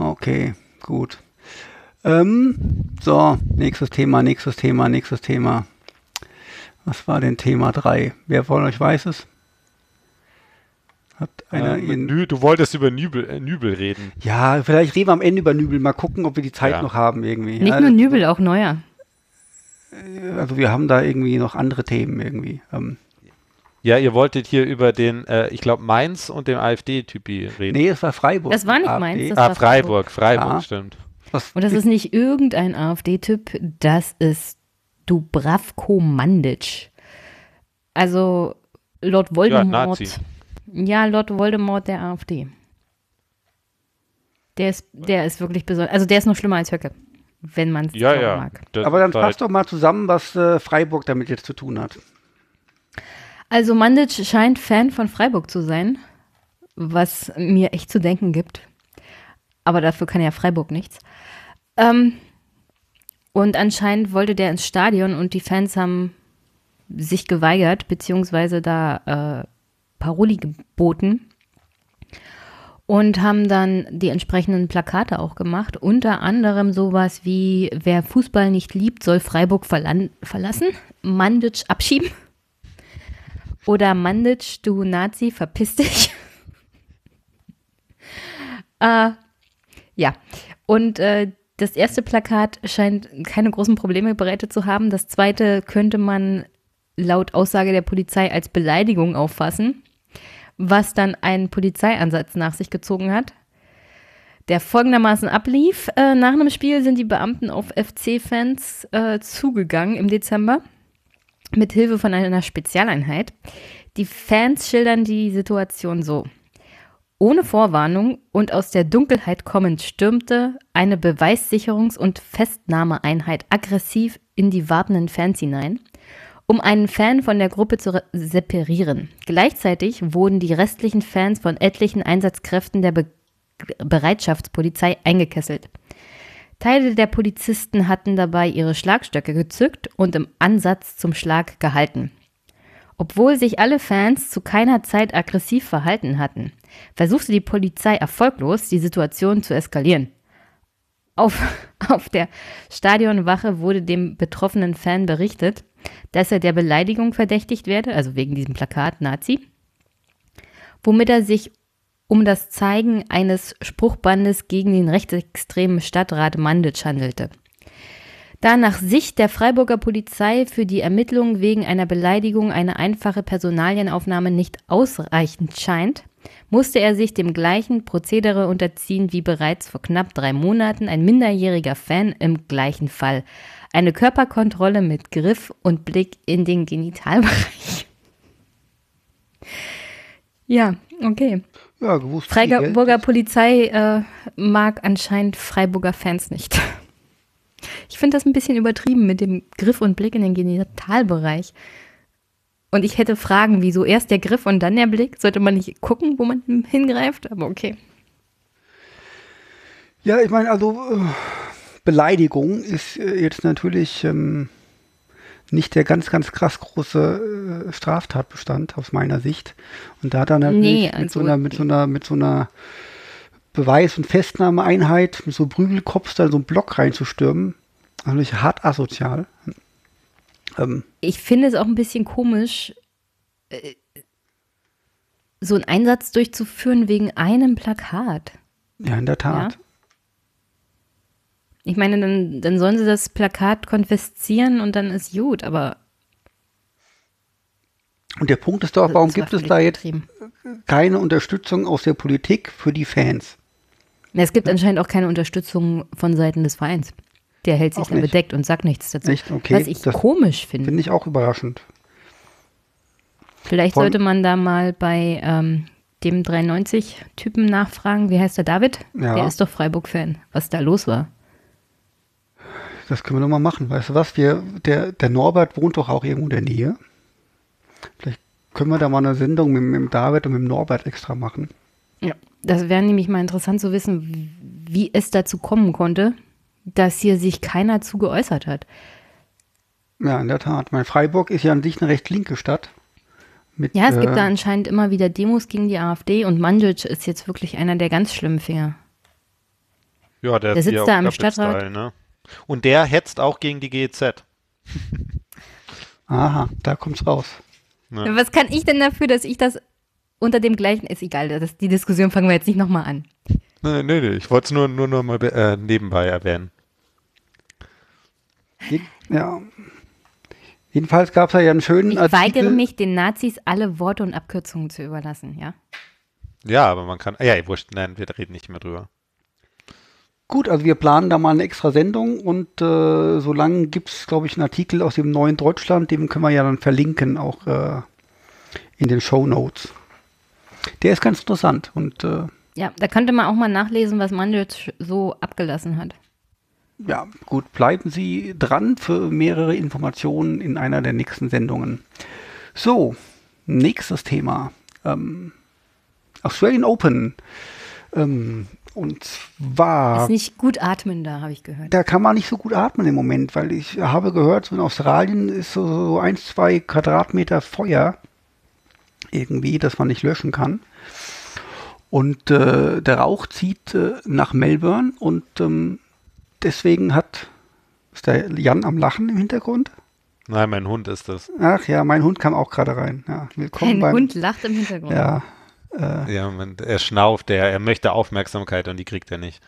Okay, gut. Ähm, so, nächstes Thema, nächstes Thema, nächstes Thema. Was war denn Thema 3? Wer von euch weiß es? Hat einer Ähm, in, Nü, du wolltest über Nübel, äh, Nübel reden. Ja, vielleicht reden wir am Ende über Nübel. Mal gucken, ob wir die Zeit Ja. noch haben irgendwie. Nicht ja, nur Nübel, auch Neuer. Also wir haben da irgendwie noch andere Themen irgendwie. Ähm, Ja, ihr wolltet hier über den, äh, ich glaube, Mainz und dem AfD-Typi reden. nee, es war Freiburg. Das war nicht AfD. Mainz, das ah, war Freiburg, Freiburg, Ja. stimmt. Was, Und das ist nicht irgendein AfD-Typ, das ist Dubravko Mandic. Also Lord Voldemort. Nazi. Ja, Lord Voldemort der AfD. Der ist, der ist wirklich besonders. Also der ist noch schlimmer als Höcke, wenn man es Ja, ja. mag. Das aber dann ist halt- doch mal zusammen, was äh, Freiburg damit jetzt zu tun hat. Also Mandic scheint Fan von Freiburg zu sein, was mir echt zu denken gibt. Aber dafür kann ja Freiburg nichts. Ähm, und anscheinend wollte der ins Stadion und die Fans haben sich geweigert, beziehungsweise da äh, Paroli geboten und haben dann die entsprechenden Plakate auch gemacht. Unter anderem sowas wie, wer Fußball nicht liebt, soll Freiburg verlassen, Mandic abschieben. Oder Mandic, du Nazi, verpiss dich. äh, ja. Und äh, das erste Plakat scheint keine großen Probleme bereitet zu haben. Das zweite könnte man laut Aussage der Polizei als Beleidigung auffassen, was dann einen Polizeiansatz nach sich gezogen hat. Der folgendermaßen ablief. Äh, nach einem Spiel sind die Beamten auf FC-Fans äh, zugegangen im Dezember mit Hilfe von einer Spezialeinheit. Die Fans schildern die Situation so. Ohne Vorwarnung und aus der Dunkelheit kommend stürmte eine Beweissicherungs- und Festnahmeeinheit aggressiv in die wartenden Fans hinein um einen Fan von der Gruppe zu separieren. Gleichzeitig wurden die restlichen Fans von etlichen Einsatzkräften der Be Bereitschaftspolizei eingekesselt. Teile der Polizisten hatten dabei ihre Schlagstöcke gezückt und im Ansatz zum Schlag gehalten. Obwohl sich alle Fans zu keiner Zeit aggressiv verhalten hatten, versuchte die Polizei erfolglos, die Situation zu eskalieren. Auf, auf der Stadionwache wurde dem betroffenen Fan berichtet, dass er der Beleidigung verdächtigt werde, also wegen diesem Plakat Nazi, womit er sich um das Zeigen eines Spruchbandes gegen den rechtsextremen Stadtrat Manditsch handelte. Da nach Sicht der Freiburger Polizei für die Ermittlungen wegen einer Beleidigung eine einfache Personalienaufnahme nicht ausreichend scheint, musste er sich dem gleichen Prozedere unterziehen wie bereits vor knapp drei Monaten ein minderjähriger Fan im gleichen Fall, eine Körperkontrolle mit Griff und Blick in den Genitalbereich. Ja, okay. Ja, gewusst. Freiburger Polizei äh, mag anscheinend Freiburger Fans nicht. Ich finde das ein bisschen übertrieben mit dem Griff und Blick in den Genitalbereich. Und ich hätte Fragen, wieso erst der Griff und dann der Blick? Sollte man nicht gucken, wo man hingreift? Aber okay. Ja, ich meine, also äh, Beleidigung ist äh, jetzt natürlich ähm, nicht der ganz, ganz krass große äh, Straftatbestand aus meiner Sicht. Und da dann natürlich nee, mit, so also einer, mit so einer, mit so einer Beweis- und Festnahmeeinheit, mit so Prügelkopf da so einen Block reinzustürmen, natürlich hart asozial. Ähm, ich finde es auch ein bisschen komisch, äh, so einen Einsatz durchzuführen wegen einem Plakat. Ja, in der Tat. Ja? Ich meine, dann, dann sollen sie das Plakat konfiszieren und dann ist gut, aber. Und der Punkt ist doch, warum gibt es da jetzt keine Unterstützung aus der Politik für die Fans? Es gibt anscheinend auch keine Unterstützung von Seiten des Vereins. Der hält sich dann bedeckt und sagt nichts dazu. Echt? Okay. Was ich komisch finde. Finde ich auch überraschend. Vielleicht von sollte man da mal bei ähm, dem 390-Typen nachfragen. Wie heißt der David? Ja. Der ist doch Freiburg-Fan. Was da los war. Das können wir nochmal machen. Weißt du was? Wir, der, der Norbert wohnt doch auch irgendwo in der Nähe. Vielleicht können wir da mal eine Sendung mit, mit dem David und mit dem Norbert extra machen. Ja, das wäre nämlich mal interessant zu wissen, wie es dazu kommen konnte, dass hier sich keiner zu geäußert hat. Ja, in der Tat. Mein Freiburg ist ja an sich eine recht linke Stadt. Mit, ja, es äh, gibt da anscheinend immer wieder Demos gegen die AfD und Mandžić ist jetzt wirklich einer der ganz schlimmen Finger. Ja, der, der sitzt da im Stadtrat. Style, ne? Und der hetzt auch gegen die GEZ. Aha, da kommt's raus. Ja. Was kann ich denn dafür, dass ich das unter dem gleichen, ist egal, das, die Diskussion fangen wir jetzt nicht nochmal an. Nee, nee, nee, ich wollte es nur, nur, nur mal äh, nebenbei erwähnen. Ja. Jedenfalls gab es ja einen schönen ich Artikel. Ich weigere mich, den Nazis alle Worte und Abkürzungen zu überlassen, ja? Ja, aber man kann, ja, wurscht, nein, wir reden nicht mehr drüber. Gut, also wir planen da mal eine extra Sendung und äh, solange gibt es, glaube ich, einen Artikel aus dem neuen Deutschland, den können wir ja dann verlinken, auch äh, in den Show Notes. Der ist ganz interessant und äh, ja, da könnte man auch mal nachlesen, was man jetzt so abgelassen hat. Ja, gut, bleiben Sie dran für mehrere Informationen in einer der nächsten Sendungen. So, nächstes Thema. Ähm, Australian Open. Ähm, und zwar. Ist nicht gut atmen da, habe ich gehört. Da kann man nicht so gut atmen im Moment, weil ich habe gehört, so in Australien ist so, so ein, zwei Quadratmeter Feuer irgendwie, das man nicht löschen kann. Und äh, der Rauch zieht äh, nach Melbourne und ähm, deswegen hat. Ist der Jan am Lachen im Hintergrund? Nein, mein Hund ist das. Ach ja, mein Hund kam auch gerade rein. Ja, willkommen Ein beim, Hund lacht im Hintergrund. Ja, äh, ja, man, er schnauft, er, er möchte Aufmerksamkeit und die kriegt er nicht.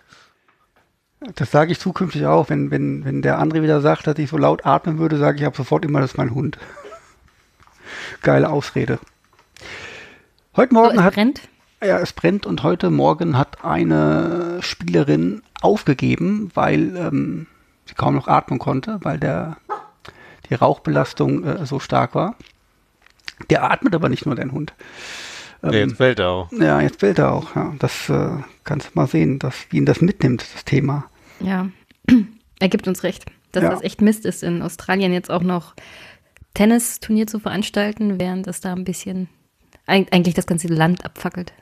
Das sage ich zukünftig auch. Wenn, wenn, wenn der andere wieder sagt, dass ich so laut atmen würde, sage ich ab sofort immer, das ist mein Hund. Geile Ausrede. Heute Morgen so, es hat. brennt. Ja, es brennt und heute Morgen hat eine Spielerin aufgegeben, weil ähm, sie kaum noch atmen konnte, weil der, die Rauchbelastung äh, so stark war. Der atmet aber nicht nur, dein Hund. Ähm, jetzt fällt er auch. Ja, jetzt fällt er auch. Ja. Das äh, kannst du mal sehen, dass, wie ihn das mitnimmt, das Thema. Ja, er gibt uns recht, dass Ja. das echt Mist ist, in Australien jetzt auch noch Tennisturnier zu veranstalten, während es da ein bisschen eig- eigentlich das ganze Land abfackelt.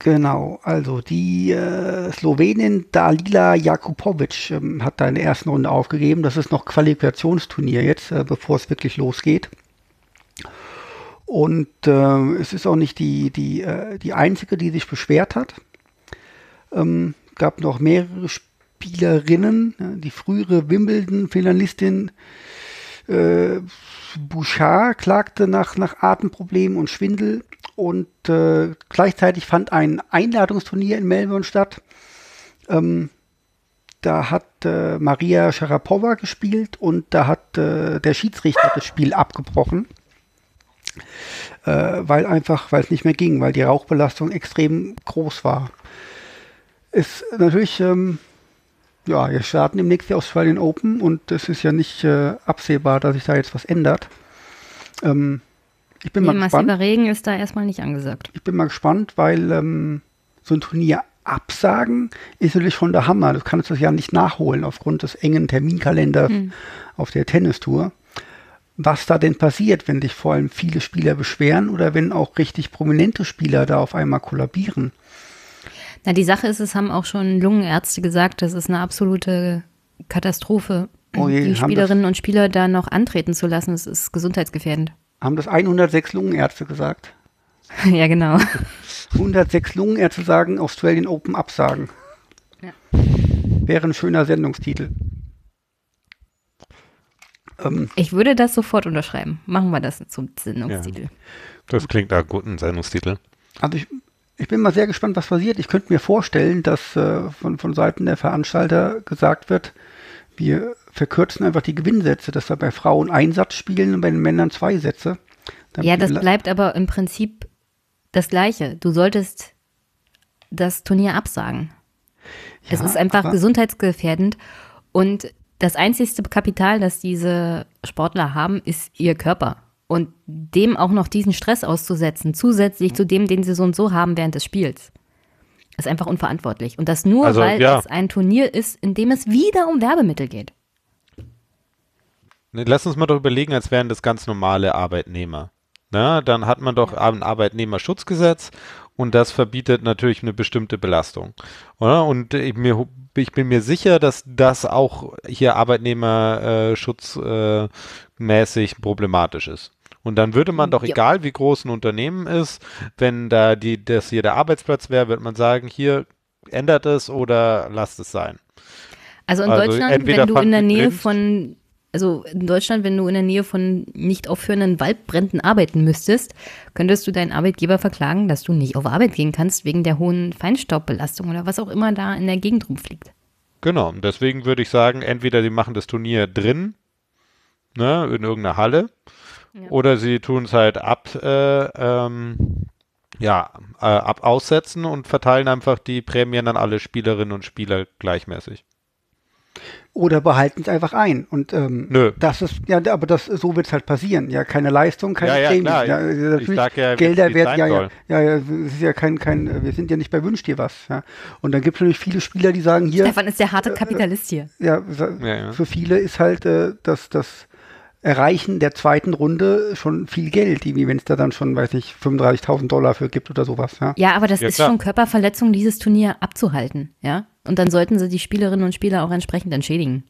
Genau, also die äh, Slowenin Dalila Jakupovic ähm, hat da in der ersten Runde aufgegeben. Das ist noch Qualifikationsturnier jetzt, äh, bevor es wirklich losgeht. Und äh, es ist auch nicht die, die, äh, die einzige, die sich beschwert hat. Ähm, gab noch mehrere Spielerinnen. Ja, die frühere Wimbledon-Finalistin äh, Bouchard klagte nach, nach Atemproblemen und Schwindel. Und äh, gleichzeitig fand ein Einladungsturnier in Melbourne statt. Ähm, da hat äh, Maria Sharapova gespielt und da hat äh, der Schiedsrichter das Spiel abgebrochen, äh, weil einfach, weil es nicht mehr ging, weil die Rauchbelastung extrem groß war. Ist natürlich, ähm, ja, wir starten demnächst die Australian Open und es ist ja nicht äh, absehbar, dass sich da jetzt was ändert. Ähm, ich bin Nee, mal gespannt. massiver Regen ist da erstmal nicht angesagt. Ich bin mal gespannt, weil ähm, so ein Turnier absagen ist natürlich schon der Hammer. Du kannst das ja nicht nachholen aufgrund des engen Terminkalenders auf der Tennistour. Was da denn passiert, wenn dich vor allem viele Spieler beschweren oder wenn auch richtig prominente Spieler da auf einmal kollabieren? Na, die Sache ist, es haben auch schon Lungenärzte gesagt, das ist eine absolute Katastrophe, Oh je, die Spielerinnen und Spieler da noch antreten zu lassen. Es ist gesundheitsgefährdend. Haben das 106 Lungenärzte gesagt? ja, genau. 106 Lungenärzte sagen, Australian Open absagen. Ja. Wäre ein schöner Sendungstitel. Ähm, Ich würde das sofort unterschreiben. Machen wir das zum Sendungstitel. Das klingt nach guten Sendungstitel. Also ich, ich bin mal sehr gespannt, was passiert. Ich könnte mir vorstellen, dass äh, von, von Seiten der Veranstalter gesagt wird, wir verkürzen einfach die Gewinnsätze, dass wir bei Frauen einen Satz spielen und bei den Männern zwei Sätze. Ja, das bleibt aber im Prinzip das Gleiche. Du solltest das Turnier absagen. es Ja, ist einfach gesundheitsgefährdend und das einzigste Kapital, das diese Sportler haben, ist ihr Körper. Und dem auch noch diesen Stress auszusetzen, zusätzlich zu dem, den sie so und so haben während des Spiels, ist einfach unverantwortlich. Und das nur, Also, weil ja. es ein Turnier ist, in dem es wieder um Werbemittel geht. Lass uns mal doch überlegen, als wären das ganz normale Arbeitnehmer. Na, dann hat man doch ein Arbeitnehmerschutzgesetz und das verbietet natürlich eine bestimmte Belastung. Oder? Und ich, mir, ich bin mir sicher, dass das auch hier Arbeitnehmerschutzmäßig äh, problematisch ist. Und dann würde man doch, Ja. egal wie groß ein Unternehmen ist, wenn da die, das hier der Arbeitsplatz wäre, würde man sagen, hier ändert es oder lasst es sein. Also in Also Deutschland, wenn du in der Nähe von, also in Deutschland, wenn du in der Nähe von nicht aufhörenden Waldbränden arbeiten müsstest, könntest du deinen Arbeitgeber verklagen, dass du nicht auf Arbeit gehen kannst wegen der hohen Feinstaubbelastung oder was auch immer da in der Gegend rumfliegt. Genau, und deswegen würde ich sagen, entweder sie machen das Turnier drin, ne, in irgendeiner Halle, oder sie tun es halt ab, äh, ähm, ja, äh, ab aussetzen und verteilen einfach die Prämien an alle Spielerinnen und Spieler gleichmäßig. Oder behalten es einfach ein. Und ähm, Nö. das ist, ja, aber das, so wird es halt passieren. Ja, keine Leistung, keine Ja, ja, Prämie. klar. Ja, Ich- natürlich ich sag ja, Gelder werden, ja, ja, ja, ja, es ist ja kein, kein, wir sind ja nicht bei Wünsch dir was. Ja. Und dann gibt es natürlich viele Spieler, die sagen, hier, Stefan ist der harte Kapitalist hier. Ja, ja. für viele ist halt äh, das, das Erreichen der zweiten Runde schon viel Geld, wie wenn es da dann schon, weiß ich, 35.000 Dollar für gibt oder sowas. Ja. Ja, aber das Ja, ist klar. schon Körperverletzung, dieses Turnier abzuhalten, ja? Und dann sollten sie die Spielerinnen und Spieler auch entsprechend entschädigen.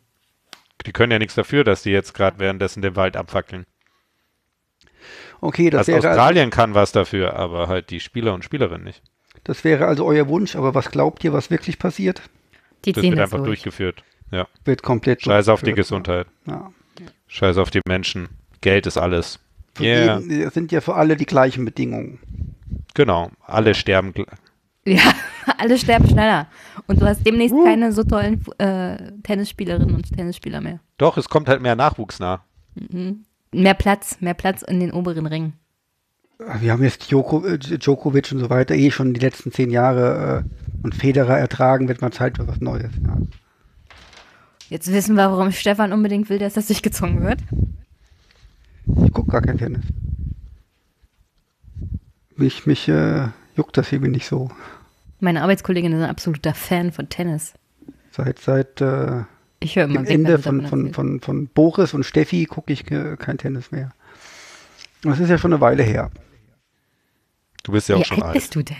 Die können ja nichts dafür, dass die jetzt gerade währenddessen den Wald abfackeln. Okay, das Also wäre, also, Australien kann was dafür, aber halt die Spieler und Spielerinnen nicht. das wäre also euer Wunsch, aber was glaubt ihr, was wirklich passiert? Die Das wird einfach durch. durchgeführt. Ja. Wird komplett Scheiß auf die. Gesundheit. Ja. Scheiß auf die Menschen. Geld ist alles. Für Yeah. jeden, es sind ja für alle die gleichen Bedingungen. Genau. Alle sterben. Ja, alle sterben schneller. Und du hast demnächst keine so tollen äh, Tennisspielerinnen und Tennisspieler mehr. Doch, es kommt halt mehr Nachwuchs nach. Mehr Platz, mehr Platz in den oberen Ringen. Wir haben jetzt Djoko, äh, Djokovic und so weiter eh schon die letzten zehn Jahre äh, und Federer ertragen, wird mal Zeit für was Neues. Ja. Jetzt wissen wir, warum Stefan unbedingt will, dass das durchgezogen wird. Ich gucke gar kein Tennis. Mich, mich äh, juckt das eben nicht so. Meine Arbeitskollegin ist ein absoluter Fan von Tennis. Seit, seit äh, Ich höre immer dem weg, Ende von, von, von, von Boris und Steffi gucke ich äh, kein Tennis mehr. Das ist ja schon eine Weile her. Du bist ja auch Wie schon alt alt. bist du denn?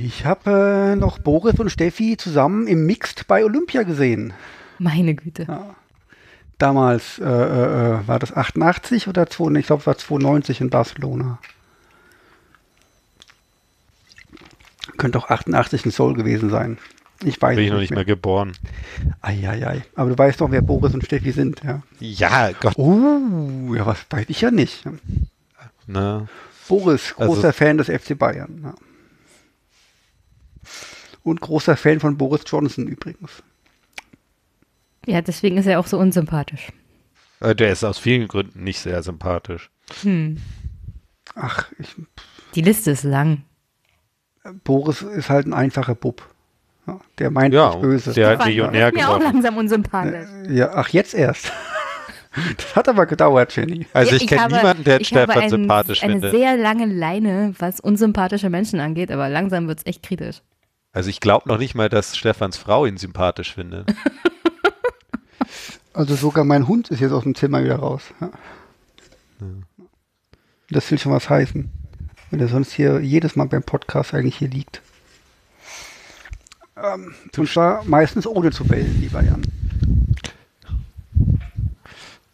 Ich habe äh, noch Boris und Steffi zusammen im Mixed bei Olympia gesehen. Meine Güte. Damals äh, äh, äh, war das 88 oder 2, ich glaube, es war 92 in Barcelona. Könnte auch 88 in Seoul gewesen sein. Ich weiß Bin ich noch nicht mehr geboren. Eieiei. Aber du weißt doch, wer Boris und Steffi sind, ja. Ja, Gott. Uh, ja, was weiß ich ja nicht. Ne? Boris, Also- großer Fan des FC Bayern. Ja. Und großer Fan von Boris Johnson übrigens. Ja, deswegen ist er auch so unsympathisch. Äh, Der ist aus vielen Gründen nicht sehr sympathisch. Hm. Ach, ich, Die Liste ist lang. Boris ist halt ein einfacher Bub. Ja, der meint Ja, nicht böse. der hat Millionär ist mir auch langsam unsympathisch. Ja, ach, jetzt erst. Das hat aber gedauert, Jenny. Also Ja, ich kenne habe- niemanden, der ich habe Stefan ein- sympathisch eine findet. sehr lange Leine, was unsympathische Menschen angeht, aber langsam wird es echt kritisch. Also ich glaube noch nicht mal, dass Stefans Frau ihn sympathisch findet. Also sogar mein Hund ist jetzt aus dem Zimmer wieder raus. Ja. Das will schon was heißen. Wenn er sonst hier jedes Mal beim Podcast eigentlich hier liegt. Ähm, und zwar meistens ohne zu bellen, lieber Jan.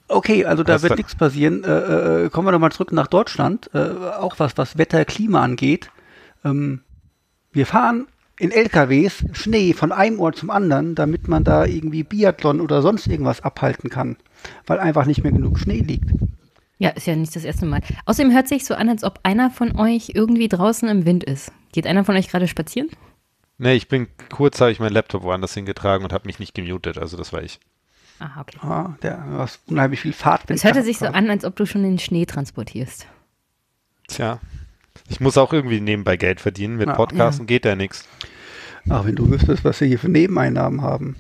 Okay, also da Hast wird du- nichts passieren. Äh, äh, kommen wir nochmal zurück nach Deutschland. Äh, auch was, was Wetter, Klima angeht. Ähm, wir fahren in LKWs Schnee von einem Ort zum anderen, damit man da irgendwie Biathlon oder sonst irgendwas abhalten kann, weil einfach nicht mehr genug Schnee liegt. Ja, ist ja nicht das erste Mal. Außerdem hört sich so an, als ob einer von euch irgendwie draußen im Wind ist. Geht einer von euch gerade spazieren? Nee, ich bin kurz, habe ich meinen Laptop woanders hingetragen und habe mich nicht gemutet. Also das war ich. Ah, okay. Ah, der du hast unheimlich viel Fahrt. Es hörte sich so an, als ob du schon den Schnee transportierst. Tja. Ich muss auch irgendwie nebenbei Geld verdienen. Mit Ja. Podcasten geht ja nichts. Ach, wenn du wüsstest, was wir hier für Nebeneinnahmen haben.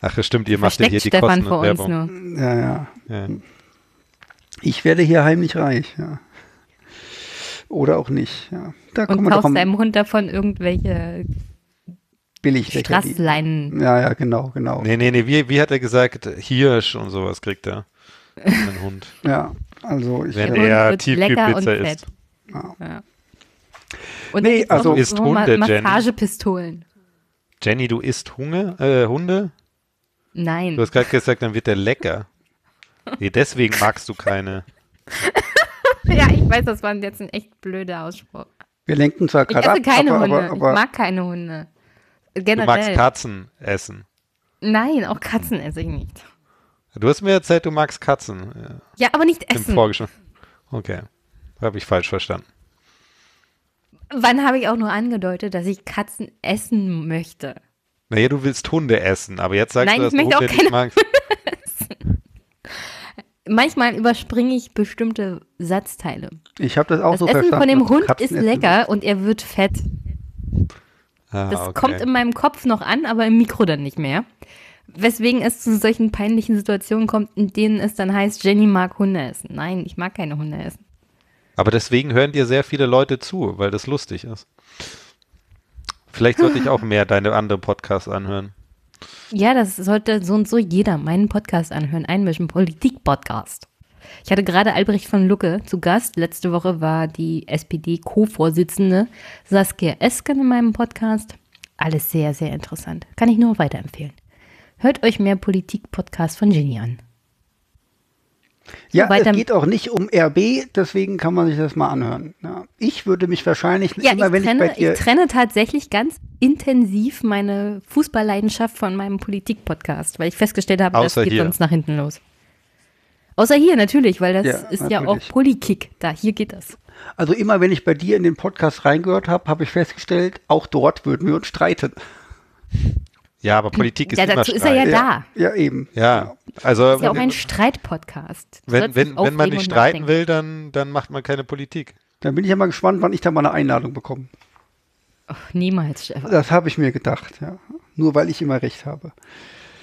Ach, das stimmt, ihr macht ja hier die Stefan Kosten vor und uns Werbung. nur. Ja, ja. Ja. Ich werde hier heimlich reich, ja. Oder auch nicht, ja. Da Und doch kaufst am deinem Hund davon irgendwelche billig Strassleinen. Ja, ja, genau, genau. Nee, nee, nee, wie, wie hat er gesagt? Hirsch und sowas kriegt er. Ein Hund. Ja, also ich Wenn er Tiefkühlpizza fett. isst. Ja. Ja. Und Nee, also also- Isst so Hunde? Massagepistolen. Jenny, du isst Hunge, äh, Hunde? Nein. Du hast gerade gesagt, dann wird der lecker. Nee, deswegen magst du keine. Ja, ich weiß, das war jetzt ein echt blöder Ausspruch. Wir lenken zwar Ich gerade esse ab, keine aber, Hunde. aber, aber ich mag keine Hunde. Du magst Generell. Katzen essen. Nein, auch Katzen esse ich nicht. Du hast mir erzählt, du magst Katzen. Ja, aber nicht Im essen. Vorgeschmack. Okay. Habe ich falsch verstanden. Wann habe ich auch nur angedeutet, dass ich Katzen essen möchte? Naja, du willst Hunde essen, aber jetzt sagst Nein, du, dass ich du möchte auch Hunde nicht keine magst. Manchmal überspringe ich bestimmte Satzteile. ich habe das auch Das so Essen verstanden. von dem Hund Katzen ist essen lecker und er wird fett. Ah, Das okay. kommt in meinem Kopf noch an, aber im Mikro dann nicht mehr. Weswegen es zu solchen peinlichen Situationen kommt, in denen es dann heißt, Jenny mag Hunde essen. Nein, ich mag keine Hunde essen. Aber deswegen hören dir sehr viele Leute zu, weil das lustig ist. Vielleicht sollte ich auch mehr deine anderen Podcasts anhören. Ja, das sollte so und so jeder meinen Podcast anhören. Einmischen Politik-Podcast. Ich hatte gerade Albrecht von Lucke zu Gast. Letzte Woche war die SPD-Co-Vorsitzende Saskia Esken in meinem Podcast. Alles sehr, sehr interessant. Kann ich nur weiterempfehlen. Hört euch mehr Politik-Podcast von Jenny an. Ja, weiter- es geht auch nicht um RB, deswegen kann man sich das mal anhören. Ja. Ich würde mich wahrscheinlich Ja, immer, ich wenn trenne, ich bei dir. ich trenne tatsächlich ganz intensiv meine Fußballleidenschaft von meinem Politik-Podcast, weil ich festgestellt habe, Außer das geht hier. sonst nach hinten los. Außer hier natürlich, weil das Ja, ist ja auch natürlich. Polikick. Da, hier geht das. Also immer, wenn ich bei dir in den Podcast reingehört habe, habe ich festgestellt, auch dort würden wir uns streiten. Ja, aber Politik ist Ja, immer dazu ist er ja, da. Ja, eben. Ja, also Das ist ja auch ein Streitpodcast. Wenn, wenn, wenn man nicht streiten nachdenken. will, dann, dann macht man keine Politik. Dann bin ich ja mal gespannt, wann ich da mal eine Einladung bekomme. Ach, niemals, Stefan. Das habe ich mir gedacht, ja. Nur weil ich immer recht habe.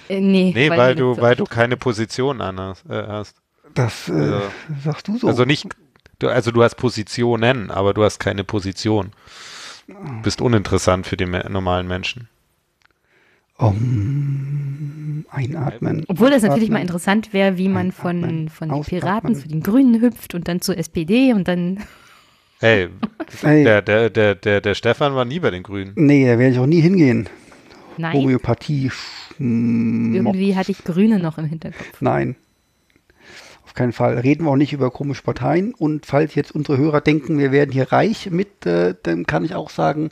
Äh, nee, Nee, weil, du du, so- weil du keine Position an hast. Äh, hast. Das äh, Also- sagst du so. Also nicht, du, also du hast Positionen, aber du hast keine Position. Du bist uninteressant für den me- normalen Menschen. Um, einatmen. Obwohl das natürlich mal interessant wäre, wie man von, von den. Piraten zu den Grünen hüpft und dann zur SPD und dann. Hey, Hey, der, der, der, der, der Stefan war nie bei den Grünen. nee, da werde ich auch nie hingehen. Nein, Homöopathie. irgendwie hatte ich Grüne noch im Hinterkopf. Nein. Auf keinen Fall. Reden wir auch nicht über komische Parteien. Und falls jetzt unsere Hörer denken, wir werden hier reich mit, äh, dann kann ich auch sagen,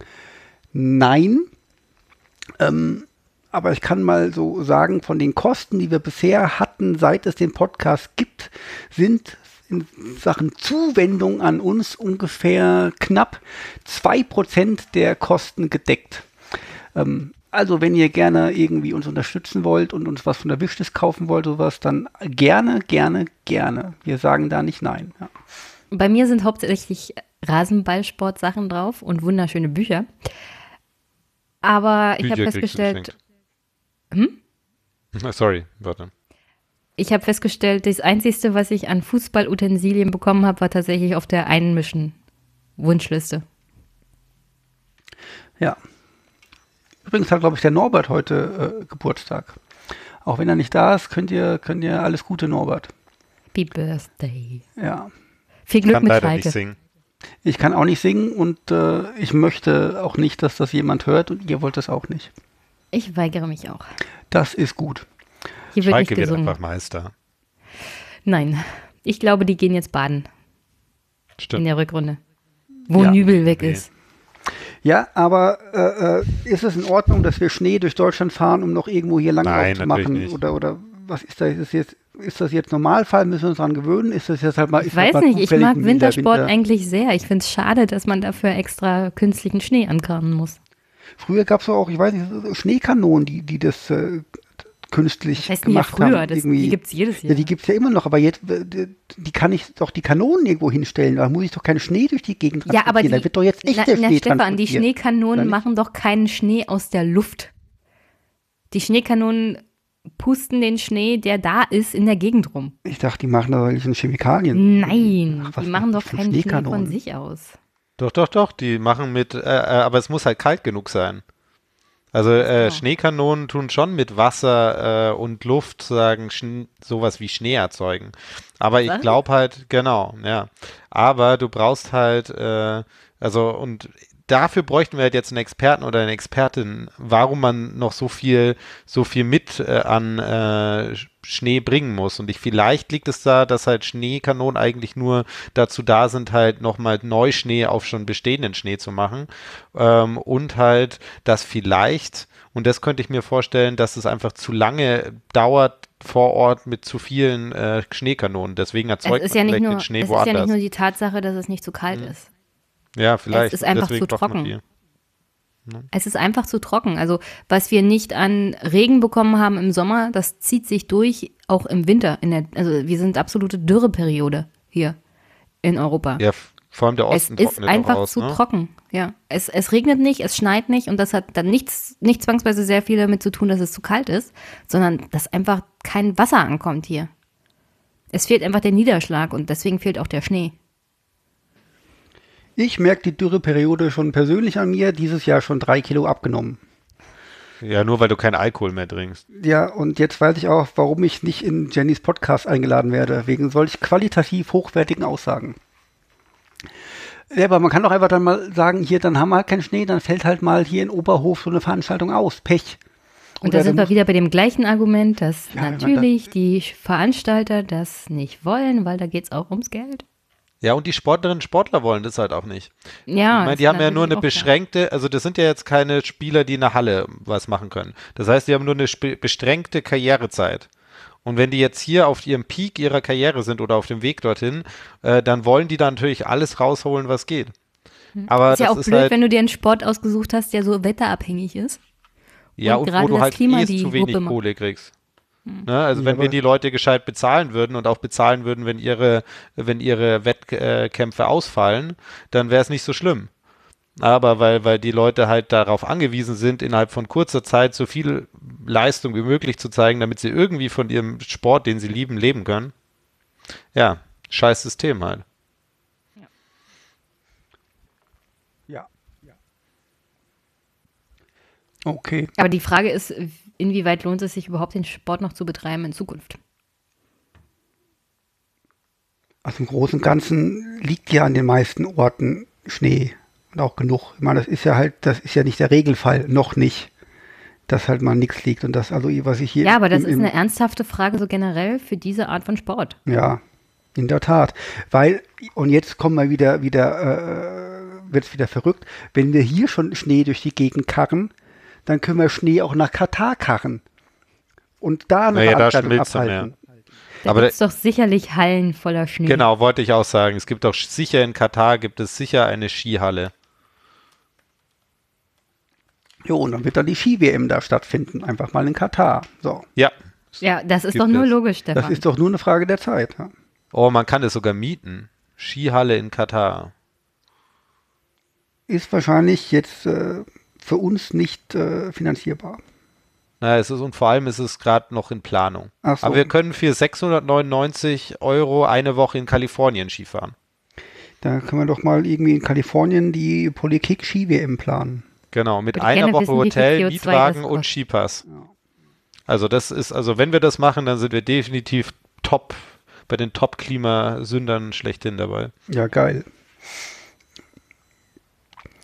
nein. Ähm, aber ich kann mal so sagen, von den Kosten, die wir bisher hatten, seit es den Podcast gibt, sind in Sachen Zuwendung an uns ungefähr knapp 2% der Kosten gedeckt. Ähm, also wenn ihr gerne irgendwie uns unterstützen wollt und uns was von der Wishlist kaufen wollt, sowas, dann gerne, gerne, gerne. Wir sagen da nicht nein. Ja. Bei mir sind hauptsächlich Rasenballsportsachen drauf und wunderschöne Bücher. Aber ich habe festgestellt, Hm? geschenkt. Sorry, warte. ich habe festgestellt, das Einzige, was ich an Fußballutensilien bekommen habe, war tatsächlich auf der Einmischen-Wunschliste. ja. Übrigens hat, glaube ich, der Norbert heute äh, Geburtstag. Auch wenn er nicht da ist, könnt ihr, könnt ihr alles Gute, Norbert. Happy Birthday. Ja. Viel Glück Kann mit leider nicht singen. Ich kann auch nicht singen und äh, ich möchte auch nicht, dass das jemand hört und ihr wollt das auch nicht. Ich weigere mich auch. Das ist gut. Hier wird Schalke nicht wird einfach Meister. Nein, ich glaube, die gehen jetzt baden in Stimmt. der Rückrunde. Wo Ja. Nübel weg Nee. ist. Ja, aber äh, äh, ist es in Ordnung, dass wir Schnee durch Deutschland fahren, um noch irgendwo hier lang Nein, zu machen? natürlich nicht. Oder, oder was ist das? Ist das jetzt, ist das jetzt Normalfall? Müssen wir uns daran gewöhnen? Ist das jetzt halt mal. Ich das weiß nicht, ich mag Wintersport Winter? eigentlich sehr. Ich finde es schade, dass man dafür extra künstlichen Schnee ankarren muss. Früher gab es auch, ich weiß nicht, Schneekanonen, die, die das äh, künstlich Das heißt ja gemacht früher, haben. das, die gibt es jedes Jahr. ja, die gibt es ja immer noch, aber jetzt, äh, die, kann ich doch die Kanonen irgendwo hinstellen. Da muss ich doch keinen Schnee durch die Gegend Ja, aber die, Da wird doch jetzt echter na, na, Schnee Stefan, die. Schneekanonen machen doch keinen Schnee aus der Luft. Die Schneekanonen pusten den Schnee, der da ist, in der Gegend rum. Ich dachte, die machen da solche Chemikalien. Nein, Ach, die machen doch keinen Schnee von sich aus. Doch, doch, doch, die machen mit, äh, äh, aber es muss halt kalt genug sein. Also äh, Schneekanonen tun schon mit Wasser äh, und Luft sagen sowas wie Schnee erzeugen. Aber ich glaube halt, genau, ja. Aber du brauchst halt, äh, also und dafür bräuchten wir halt jetzt einen Experten oder eine Expertin, warum man noch so viel, so viel mit äh, an äh, Sch- Schnee bringen muss. Und ich, vielleicht liegt es da, dass halt Schneekanonen eigentlich nur dazu da sind, halt nochmal Neuschnee auf schon bestehenden Schnee zu machen. Ähm, und halt, dass vielleicht, und das könnte ich mir vorstellen, dass es einfach zu lange dauert vor Ort mit zu vielen äh, Schneekanonen. Deswegen Es erzeugt ist man ja nicht vielleicht nur, den Schnee es ist ja woanders. nicht nur die Tatsache, dass es nicht zu kalt ist. Ja, vielleicht. ist einfach Deswegen zu trocken. viel. Es ist einfach zu trocken. Also was wir nicht an Regen bekommen haben im Sommer, das zieht sich durch auch im Winter. In der, also wir sind absolute Dürreperiode hier in Europa. Ja, vor allem der es Osten ist trocknet einfach aus, zu ne? trocken. Ja, es, es regnet nicht, es schneit nicht und das hat dann nichts, nicht zwangsweise sehr viel damit zu tun, dass es zu kalt ist, sondern dass einfach kein Wasser ankommt hier. Es fehlt einfach der Niederschlag und deswegen fehlt auch der Schnee. Ich merke die Dürreperiode schon persönlich an mir, dieses Jahr schon drei Kilo abgenommen. Ja, nur weil du keinen Alkohol mehr trinkst. Ja, und jetzt weiß ich auch, warum ich nicht in Jennys Podcast eingeladen werde, wegen solch qualitativ hochwertigen Aussagen. Ja, aber man kann doch einfach dann mal sagen, hier, dann haben wir halt keinen Schnee, dann fällt halt mal hier in Oberhof so eine Veranstaltung aus. Pech. Und Oder da sind wir wieder bei dem gleichen Argument, dass Ja, natürlich die Veranstalter das nicht wollen, weil da geht es auch ums Geld. Ja, und die Sportlerinnen und Sportler wollen das halt auch nicht. Ja, ich meine, die haben ja nur eine beschränkte, also das sind ja jetzt keine Spieler, die in der Halle was machen können. Das heißt, die haben nur eine beschränkte Karrierezeit. Und wenn die jetzt hier auf ihrem Peak ihrer Karriere sind oder auf dem Weg dorthin, äh, dann wollen die da natürlich alles rausholen, was geht. Aber ist ja auch blöd, halt, wenn du dir einen Sport ausgesucht hast, der so wetterabhängig ist. ja, und und gerade wo du das halt Klima eh die zu wenig. Kohle kriegst. Ne? Also Ja, wenn wir die Leute gescheit bezahlen würden und auch bezahlen würden, wenn ihre, wenn ihre Wettkämpfe ausfallen, dann wäre es nicht so schlimm. Aber weil, weil die Leute halt darauf angewiesen sind, innerhalb von kurzer Zeit so viel Leistung wie möglich zu zeigen, damit sie irgendwie von ihrem Sport, den sie lieben, leben können. Ja, scheiß System halt. Ja. Okay. Aber die Frage ist, inwieweit lohnt es sich überhaupt, den Sport noch zu betreiben in Zukunft? Also im Großen und Ganzen liegt ja an den meisten Orten Schnee und auch genug. Ich meine, das ist ja halt, das ist ja nicht der Regelfall, noch nicht, dass halt mal nichts liegt und das, also was ich hier. Ja, aber das im, ist im, eine ernsthafte Frage so generell für diese Art von Sport. Ja, in der Tat. Weil, und jetzt kommen wir wieder, wieder, äh, wird es wieder verrückt, wenn wir hier schon Schnee durch die Gegend karren, dann können wir Schnee auch nach Katar karren. Und da eine Naja, da Veranstaltung schmilzt er abhalten. Da Aber gibt es doch sicherlich Hallen voller Schnee. Genau, wollte ich auch sagen. Es gibt auch sicher in Katar gibt es sicher eine Skihalle. Jo, und dann wird dann die Ski-WM da stattfinden, einfach mal in Katar. So. Ja. Ja, das ist Gibt doch nur es. logisch, Das Stefan. ist doch nur eine Frage der Zeit. Ja. Oh, man kann es sogar mieten. Skihalle in Katar. Ist wahrscheinlich jetzt äh, für uns nicht äh, finanzierbar. Na, es ist und vor allem ist es gerade noch in Planung. Ach so. Aber wir können für 699 Euro eine Woche in Kalifornien Skifahren. Da können wir doch mal irgendwie in Kalifornien die Polykick Ski-WM planen. Genau, mit Würde einer Woche wissen, Hotel, CO2 Mietwagen und. Skipass. Also das ist, also wenn wir das machen, dann sind wir definitiv top bei den Top-Klimasündern schlechthin dabei. Ja, geil.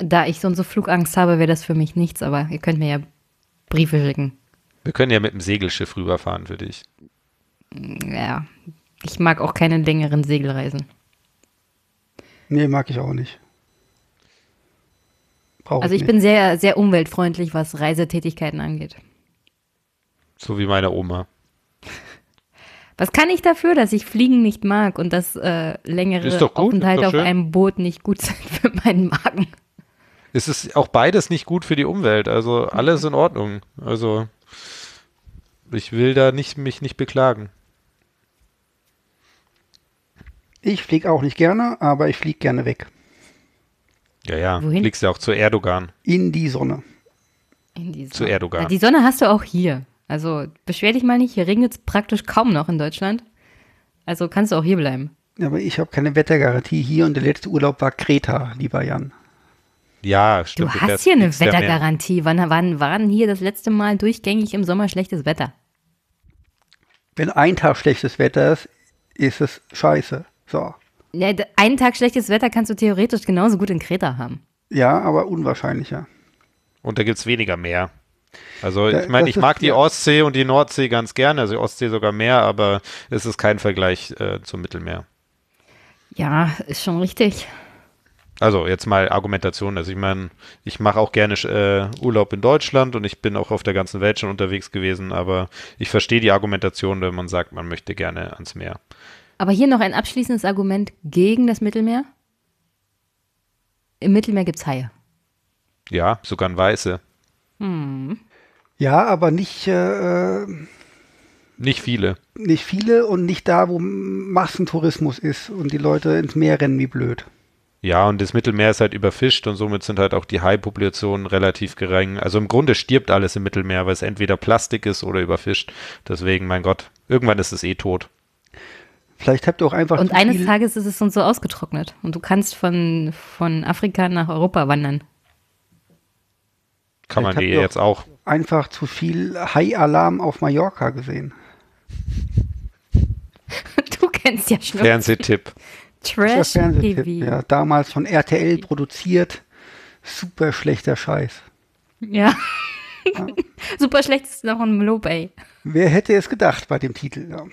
Da ich so und so Flugangst habe, wäre das für mich nichts, aber ihr könnt mir ja Briefe schicken. Wir können ja mit dem Segelschiff rüberfahren für dich. Ja, ich mag auch keine längeren Segelreisen. Nee, mag ich auch nicht. Brauche Also ich nicht. bin sehr, sehr umweltfreundlich, was Reisetätigkeiten angeht. So wie meine Oma. Was kann ich dafür, dass ich Fliegen nicht mag und dass äh, längere gut, Aufenthalte auf einem Boot nicht gut sind für meinen Magen? Es ist auch beides nicht gut für die Umwelt. Also alles in Ordnung. Also ich will da nicht, mich nicht beklagen. Ich fliege auch nicht gerne, aber ich fliege gerne weg. Ja, ja. Wohin? Fliegst ja auch zu Erdogan. In die Sonne. In die Zu Sonne. Erdogan. Ja, die Sonne hast du auch hier. Also beschwer dich mal nicht, hier regnet es praktisch kaum noch in Deutschland. Also kannst du auch hier bleiben. Aber ich habe keine Wettergarantie hier und der letzte Urlaub war Kreta, lieber Jan. Ja, Du stimmt. hast fährst- hier eine. Wettergarantie. Wann, wann war denn hier das letzte Mal durchgängig im Sommer schlechtes Wetter? Wenn ein Tag schlechtes Wetter ist, ist es scheiße. So. Ja, einen Tag schlechtes Wetter kannst du theoretisch genauso gut in Kreta haben. Ja, aber unwahrscheinlicher. Und da gibt es weniger Meer. Also Ja, ich meine, ich ist- mag die. Ostsee und die Nordsee ganz gerne, also die Ostsee sogar mehr, aber es ist kein Vergleich äh, zum Mittelmeer. Ja, ist schon richtig. Also jetzt mal Argumentation. Also ich meine, ich mache auch gerne äh, Urlaub in Deutschland und ich bin auch auf der ganzen Welt schon unterwegs gewesen, aber ich verstehe die Argumentation, wenn man sagt, man möchte gerne ans Meer. Aber hier noch ein abschließendes Argument gegen das Mittelmeer. Im Mittelmeer gibt es Haie. Ja, sogar ein Weiße. Ja, aber nicht, äh, Nicht viele. nicht viele und nicht da, wo Massentourismus ist und die Leute ins Meer rennen wie blöd. Ja, und das Mittelmeer ist halt überfischt und somit sind halt auch die Haipopulationen relativ gering. Also im Grunde stirbt alles im Mittelmeer, weil es entweder Plastik ist oder überfischt. Deswegen, mein Gott, irgendwann ist es eh tot. Vielleicht habt ihr auch einfach Und eines Tages ist es uns so ausgetrocknet. Und du kannst von, von Afrika nach Europa wandern. Kann man Vielleicht die habt ihr jetzt auch. einfach zu viel High-Alarm auf Mallorca gesehen. Du kennst ja schon Fernsehtipp. Trash TV. ja, damals von RTL produziert. Super schlechter Scheiß. Ja. Super schlecht ist noch ein Lob, ey. Wer hätte es gedacht bei dem Titel? Ja,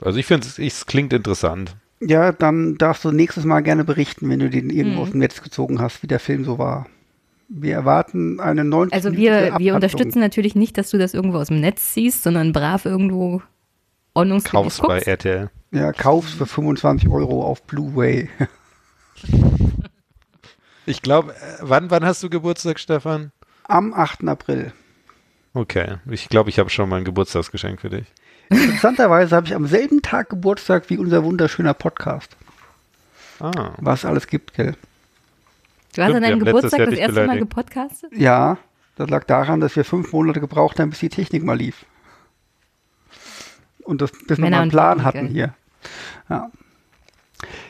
Also ich finde, es klingt interessant. ja dann darfst du nächstes Mal gerne berichten, wenn du den irgendwo Mhm. aus dem Netz gezogen hast, wie der Film so war. Wir erwarten eine 90 Also wir, wir unterstützen natürlich nicht, dass du das irgendwo aus dem Netz siehst, sondern brav irgendwo ordnungsgemäß Kauf's bei. RTL. Ja, kaufst für 25 Euro auf Blu-ray. Ich glaube, äh, wann, wann hast du Geburtstag, Stefan? Am 8. April. Okay, ich glaube, ich habe schon mal ein Geburtstagsgeschenk für dich. Interessanterweise habe ich am selben Tag Geburtstag wie unser wunderschöner Podcast. Ah, Was alles gibt, gell? Du hast Stimmt, an wir deinem Geburtstag das erste Mal beleidigt. gepodcastet? Ja, das lag daran, dass wir fünf Monate gebraucht haben, bis die Technik mal lief. Und das bis wir Männer mal einen Plan Technik, hatten hier. Ja.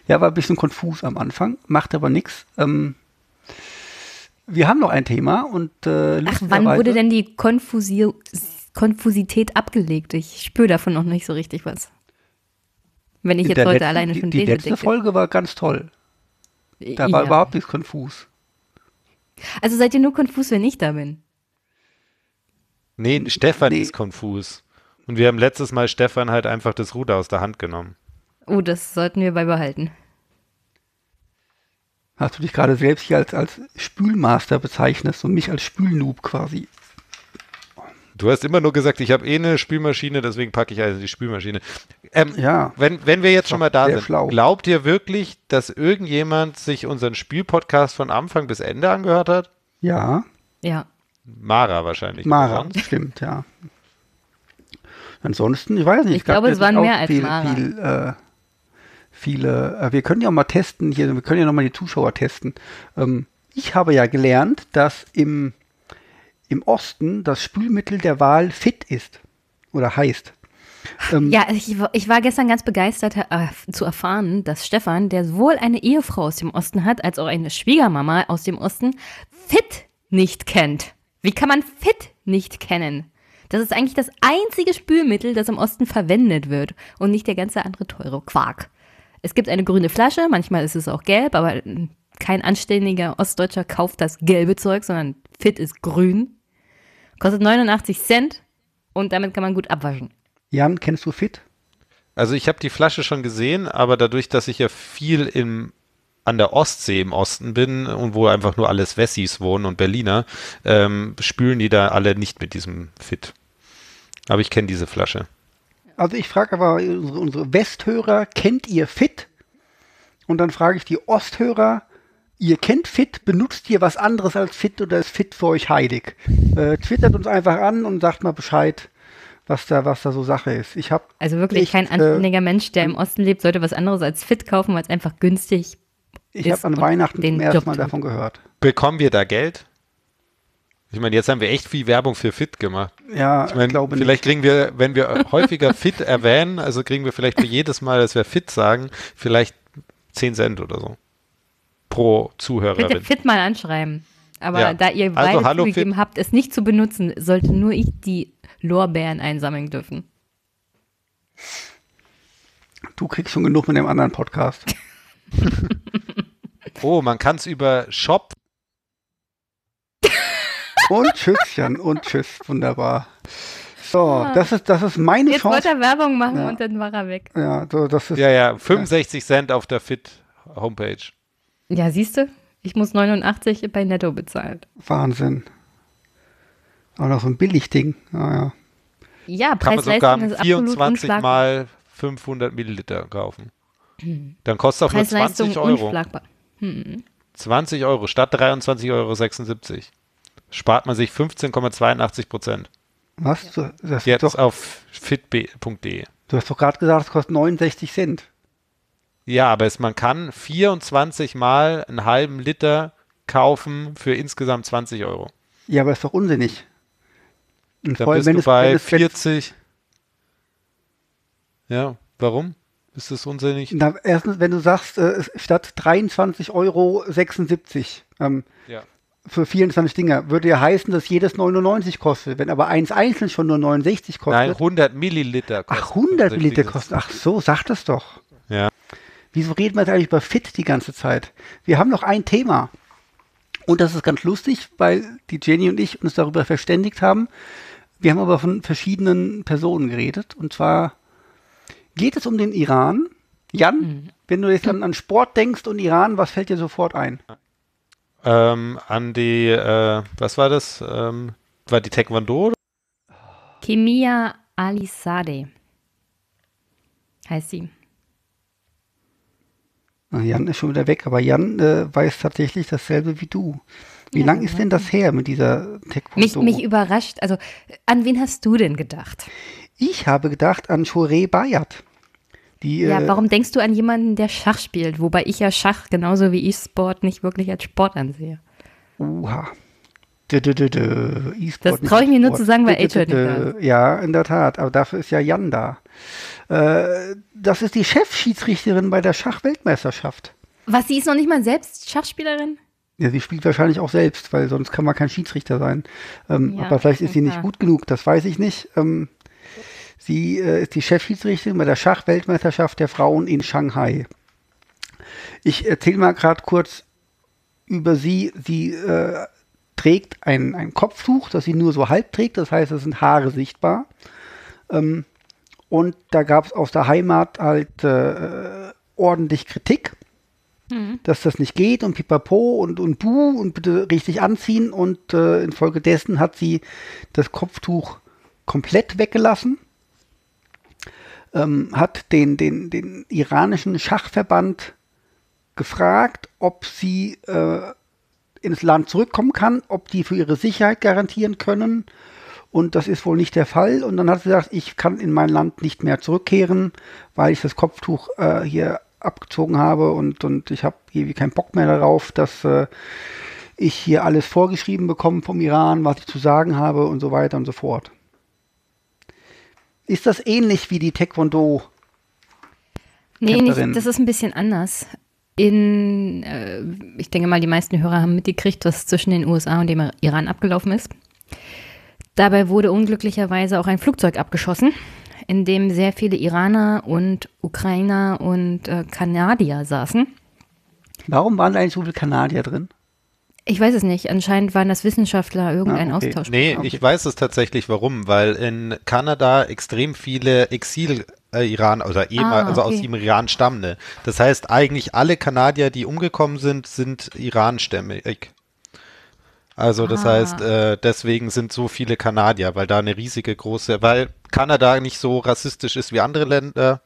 ja, war ein bisschen konfus am Anfang, macht aber nichts. Ähm, wir haben noch ein Thema und äh, Ach, wann wurde denn die Konfusi Konfusität abgelegt? Ich spüre davon noch nicht so richtig was. Wenn ich in jetzt heute letzten, alleine die, schon die lese, letzte denke. Folge war ganz toll. Da war ja. überhaupt nichts konfus. Also seid ihr nur konfus, wenn ich da bin? nee, Stefan Nee. ist konfus. Und wir haben letztes Mal Stefan halt einfach das Ruder aus der Hand genommen. Oh, das sollten wir beibehalten. Hast du dich gerade selbst hier als, als Spülmaster bezeichnest und mich als Spülnoob quasi. Du hast immer nur gesagt, ich habe eh eine Spülmaschine, deswegen packe ich also die Spülmaschine. Ähm, Ja. Wenn, wenn wir jetzt schon mal da sind, schlau. glaubt ihr wirklich, dass irgendjemand sich unseren Spielpodcast von Anfang bis Ende angehört hat? Ja, Ja. Mara wahrscheinlich. Mara, stimmt, ja. Ansonsten, ich weiß nicht. Ich glaube, es waren mehr als viel, Mara. Viel, äh, viele, äh, wir können ja mal testen hier, wir können ja noch mal die Zuschauer testen. Ähm, ich habe ja gelernt, dass im, im Osten das Spülmittel der Wahl fit ist oder heißt. Ähm, Ja, ich, war- ich war gestern ganz begeistert äh, zu erfahren, dass Stefan, der sowohl eine Ehefrau aus dem Osten hat, als auch eine Schwiegermama aus dem Osten, Fit nicht kennt. Wie kann man Fit nicht kennen? Das ist eigentlich das einzige Spülmittel, das im Osten verwendet wird und nicht der ganze andere teure Quark. Es gibt eine grüne Flasche, manchmal ist es auch gelb, aber mm, kein anständiger Ostdeutscher kauft das gelbe Zeug, sondern Fit ist grün. Kostet 89 Cent und damit kann man gut abwaschen. Jan, kennst du Fit? Also ich habe die Flasche schon gesehen, aber dadurch, dass ich ja viel im, an der Ostsee im Osten bin und wo einfach nur alles Wessis wohnen und Berliner, ähm, spülen die da alle nicht mit diesem Fit. Aber ich kenne diese Flasche. Also ich frage aber unsere, unsere Westhörer, kennt ihr Fit? Und dann frage ich die Osthörer, ihr kennt Fit, benutzt ihr was anderes als Fit oder ist Fit für euch heilig? Äh, twittert uns einfach an und sagt mal Bescheid, was da, was da so Sache ist. Ich habe Also wirklich Echt, kein äh, anständiger Mensch, der im Osten lebt, sollte was anderes als fit kaufen, weil es einfach günstig ich ist hab an und Weihnachten den zum ersten Mal davon gehört. Bekommen wir da Geld? Ich meine, jetzt haben wir echt viel Werbung für Fit gemacht. Ja, Ich meine, glaube vielleicht nicht. kriegen wir, wenn wir häufiger Fit erwähnen, also kriegen wir vielleicht für jedes Mal, dass wir Fit sagen, vielleicht 10 Cent oder so. Pro Bitte Zuhörerin. fit mal anschreiben. Aber Ja. da ihr Also, beide zugegeben habt, es nicht zu benutzen, sollte nur ich die Lorbeeren einsammeln dürfen. Du kriegst schon genug mit dem anderen Podcast. Oh, man kann es über Shop. Und Tschüsschen und Tschüss. Wunderbar. So, das ist, das ist meine Jetzt wollte Chance. er Werbung machen Ja. und dann war er weg. Ja, so, das ist Ja, ja, 65 Cent auf der Fit Homepage. Ja, siehst du? Ich muss 89 bei Netto bezahlen. Wahnsinn. Auch noch so ein Billigding. Ja, ja. Ja, Kann man sogar Preis-Leistung ist absolut 24 unschlagbar. mal 500 Milliliter kaufen. Dann kostet auch nur Preis-Leistung 20 Euro. unschlagbar. 20 Euro statt 23,76 Euro. Spart man sich 15,82 Prozent. Was? Du, das ist Jetzt doch, auf fit.de. du hast doch gerade gesagt, es kostet 69 Cent. Ja, aber es, man kann 24 mal einen halben Liter kaufen für insgesamt 20 Euro. Ja, aber ist doch unsinnig. Und Da bist wenn du es, bei wenn es, wenn es, 40. Ja, warum? Ist das unsinnig? na, erstens, wenn du sagst, äh, statt 23,76 Euro ähm, Ja. Für 24 Dinger, würde ja heißen, dass jedes 99 kostet. Wenn aber eins einzeln schon nur 69 kostet. Nein, 100 Milliliter kostet. ach, 100 das. Milliliter kostet. Ach so, sag das doch. Ja. Wieso reden wir jetzt eigentlich über Fit die ganze Zeit? Wir haben noch ein Thema. Und das ist ganz lustig, weil die Jenny und ich uns darüber verständigt haben. Wir haben aber von verschiedenen Personen geredet. Und zwar geht es um den Iran. Jan, wenn du jetzt an, an Sport denkst und Iran, was fällt dir sofort ein? Ähm, an die, äh, was war das? Ähm, war die Taekwondo? Kimia Alisade heißt sie. Jan ist schon wieder weg, aber Jan äh, weiß tatsächlich dasselbe wie du. Wie ja, lang ist denn das her mit dieser Taekwondo? Mich, mich überrascht. Also, an wen hast du denn gedacht? Ich habe gedacht an Shore Bayat. Die, ja, äh, warum denkst du an jemanden, der Schach spielt? Wobei ich ja Schach genauso wie E-Sport nicht wirklich als Sport ansehe. Oha. Das traue ich mir nur zu sagen, weil Age nicht. Ja, in der Tat. Aber dafür ist ja Jan da. Äh, das ist die Chefschiedsrichterin bei der Schachweltmeisterschaft. Was, sie ist noch nicht mal selbst Schachspielerin? Ja, sie spielt wahrscheinlich auch selbst, weil sonst kann man kein Schiedsrichter sein. Ähm, ja, aber vielleicht ist sie nicht gut genug, das weiß ich nicht. Ähm, sie äh, ist die Chefschiedsrichterin bei der Schachweltmeisterschaft der Frauen in Shanghai. Ich erzähle mal gerade kurz über sie. Sie äh, trägt ein, ein Kopftuch, das sie nur so halb trägt, das heißt, es sind Haare sichtbar. Ähm, und da gab es aus der Heimat halt äh, ordentlich Kritik, mhm. dass das nicht geht und pipapo und, und buh und bitte richtig anziehen. Und äh, infolgedessen hat sie das Kopftuch komplett weggelassen. Ähm, hat den, den, den iranischen Schachverband gefragt, ob sie äh, ins Land zurückkommen kann, ob die für ihre Sicherheit garantieren können. Und das ist wohl nicht der Fall. Und dann hat sie gesagt, ich kann in mein Land nicht mehr zurückkehren, weil ich das Kopftuch äh, hier abgezogen habe und, und ich habe irgendwie keinen Bock mehr darauf, dass äh, ich hier alles vorgeschrieben bekomme vom Iran, was ich zu sagen habe und so weiter und so fort. Ist das ähnlich wie die Taekwondo? Nee, nicht, das ist ein bisschen anders in, äh, ich denke mal, die meisten Hörer haben mitgekriegt, was zwischen den USA und dem Iran abgelaufen ist. Dabei wurde unglücklicherweise auch ein Flugzeug abgeschossen, in dem sehr viele Iraner und Ukrainer und äh, Kanadier saßen. Warum waren da eigentlich so viele Kanadier drin? Ich weiß es nicht. Anscheinend waren das Wissenschaftler irgendein ah, okay. Austausch. Nee, okay. ich weiß es tatsächlich warum, weil in Kanada extrem viele Exil äh, Iran oder eben, ah, also aus dem Iran stammende. Das heißt, eigentlich alle Kanadier, die umgekommen sind, sind Iranstämmig. Also das ah. heißt, äh, deswegen sind so viele Kanadier, weil da eine riesige große, weil Kanada nicht so rassistisch ist wie andere Länder,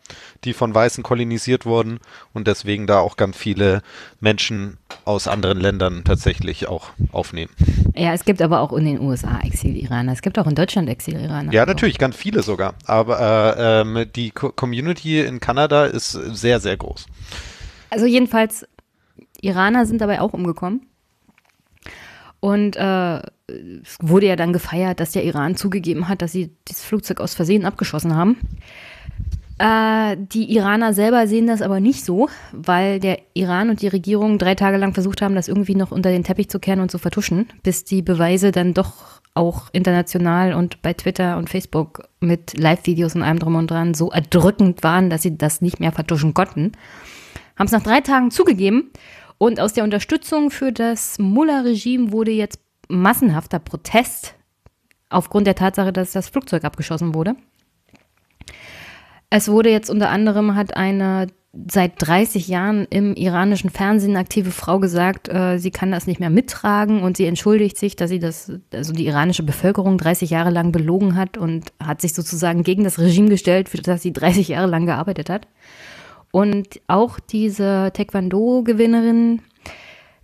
die von Weißen kolonisiert wurden und deswegen da auch ganz viele Menschen aus anderen Ländern tatsächlich auch aufnehmen. Ja, es gibt aber auch in den USA Exil-Iraner. Es gibt auch in Deutschland Exil-Iraner. Ja, natürlich, ganz viele sogar. Aber äh, ähm, die Co Community in Kanada ist sehr, sehr groß. Also jedenfalls, Iraner sind dabei auch umgekommen. Und äh, es wurde ja dann gefeiert, dass der Iran zugegeben hat, dass sie das Flugzeug aus Versehen abgeschossen haben. Äh, die Iraner selber sehen das aber nicht so, weil der Iran und die Regierung drei Tage lang versucht haben, das irgendwie noch unter den Teppich zu kehren und zu vertuschen, bis die Beweise dann doch auch international und bei Twitter und Facebook mit Live-Videos und allem drum und dran so erdrückend waren, dass sie das nicht mehr vertuschen konnten. Haben es nach drei Tagen zugegeben und aus der Unterstützung für das Mullah-Regime wurde jetzt massenhafter Protest aufgrund der Tatsache, dass das Flugzeug abgeschossen wurde. Es wurde jetzt unter anderem, hat eine seit 30 Jahren im iranischen Fernsehen aktive Frau gesagt, äh, sie kann das nicht mehr mittragen und sie entschuldigt sich, dass sie das, also die iranische Bevölkerung 30 Jahre lang belogen hat und hat sich sozusagen gegen das Regime gestellt, für das sie 30 Jahre lang gearbeitet hat. Und auch diese Taekwondo-Gewinnerin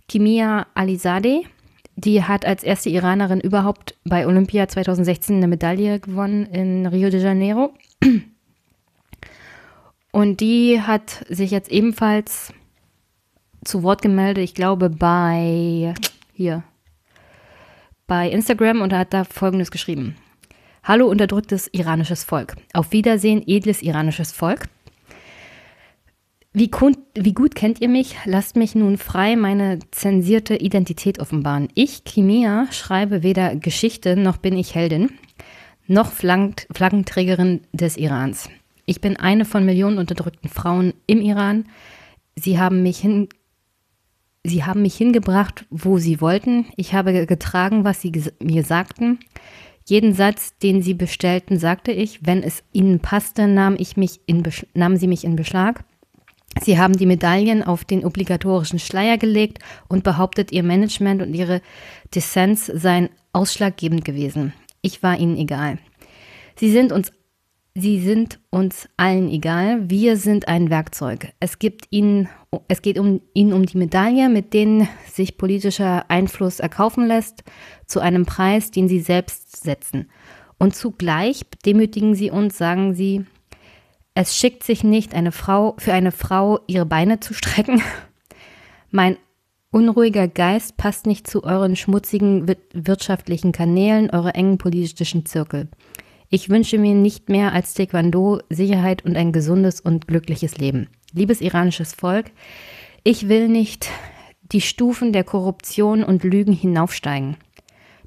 Kimia Alizadeh, die hat als erste Iranerin überhaupt bei Olympia 2016 eine Medaille gewonnen in Rio de Janeiro. Und die hat sich jetzt ebenfalls zu Wort gemeldet, ich glaube bei hier bei Instagram und hat da folgendes geschrieben. Hallo unterdrücktes iranisches Volk. Auf Wiedersehen, edles iranisches Volk. Wie, wie, gut kennt ihr mich? Lasst mich nun frei meine zensierte Identität offenbaren. Ich, Kimia, schreibe weder Geschichte noch bin ich Heldin, noch Flaggenträgerin des Irans. Ich bin eine von Millionen unterdrückten Frauen im Iran. Sie haben mich hin, sie haben mich hingebracht, wo sie wollten. Ich habe getragen, was sie mir sagten. Jeden Satz, den sie bestellten, sagte ich. Wenn es ihnen passte, nahm ich mich in, nahmen sie mich in Beschlag. Sie haben die Medaillen auf den obligatorischen Schleier gelegt und behauptet, ihr Management und ihre Dissens seien ausschlaggebend gewesen. Ich war ihnen egal. Sie sind uns Sie sind uns allen egal. Wir sind ein Werkzeug. Es, gibt ihnen, es geht um, ihnen um die Medaille, mit denen sich politischer Einfluss erkaufen lässt, zu einem Preis, den sie selbst setzen. Und zugleich demütigen sie uns, sagen sie, es schickt sich nicht, eine Frau, für eine Frau ihre Beine zu strecken. Mein unruhiger Geist passt nicht zu euren schmutzigen wirtschaftlichen Kanälen, eure engen politischen Zirkel. Ich wünsche mir nicht mehr als Taekwondo Sicherheit und ein gesundes und glückliches Leben. Liebes iranisches Volk, ich will nicht die Stufen der Korruption und Lügen hinaufsteigen.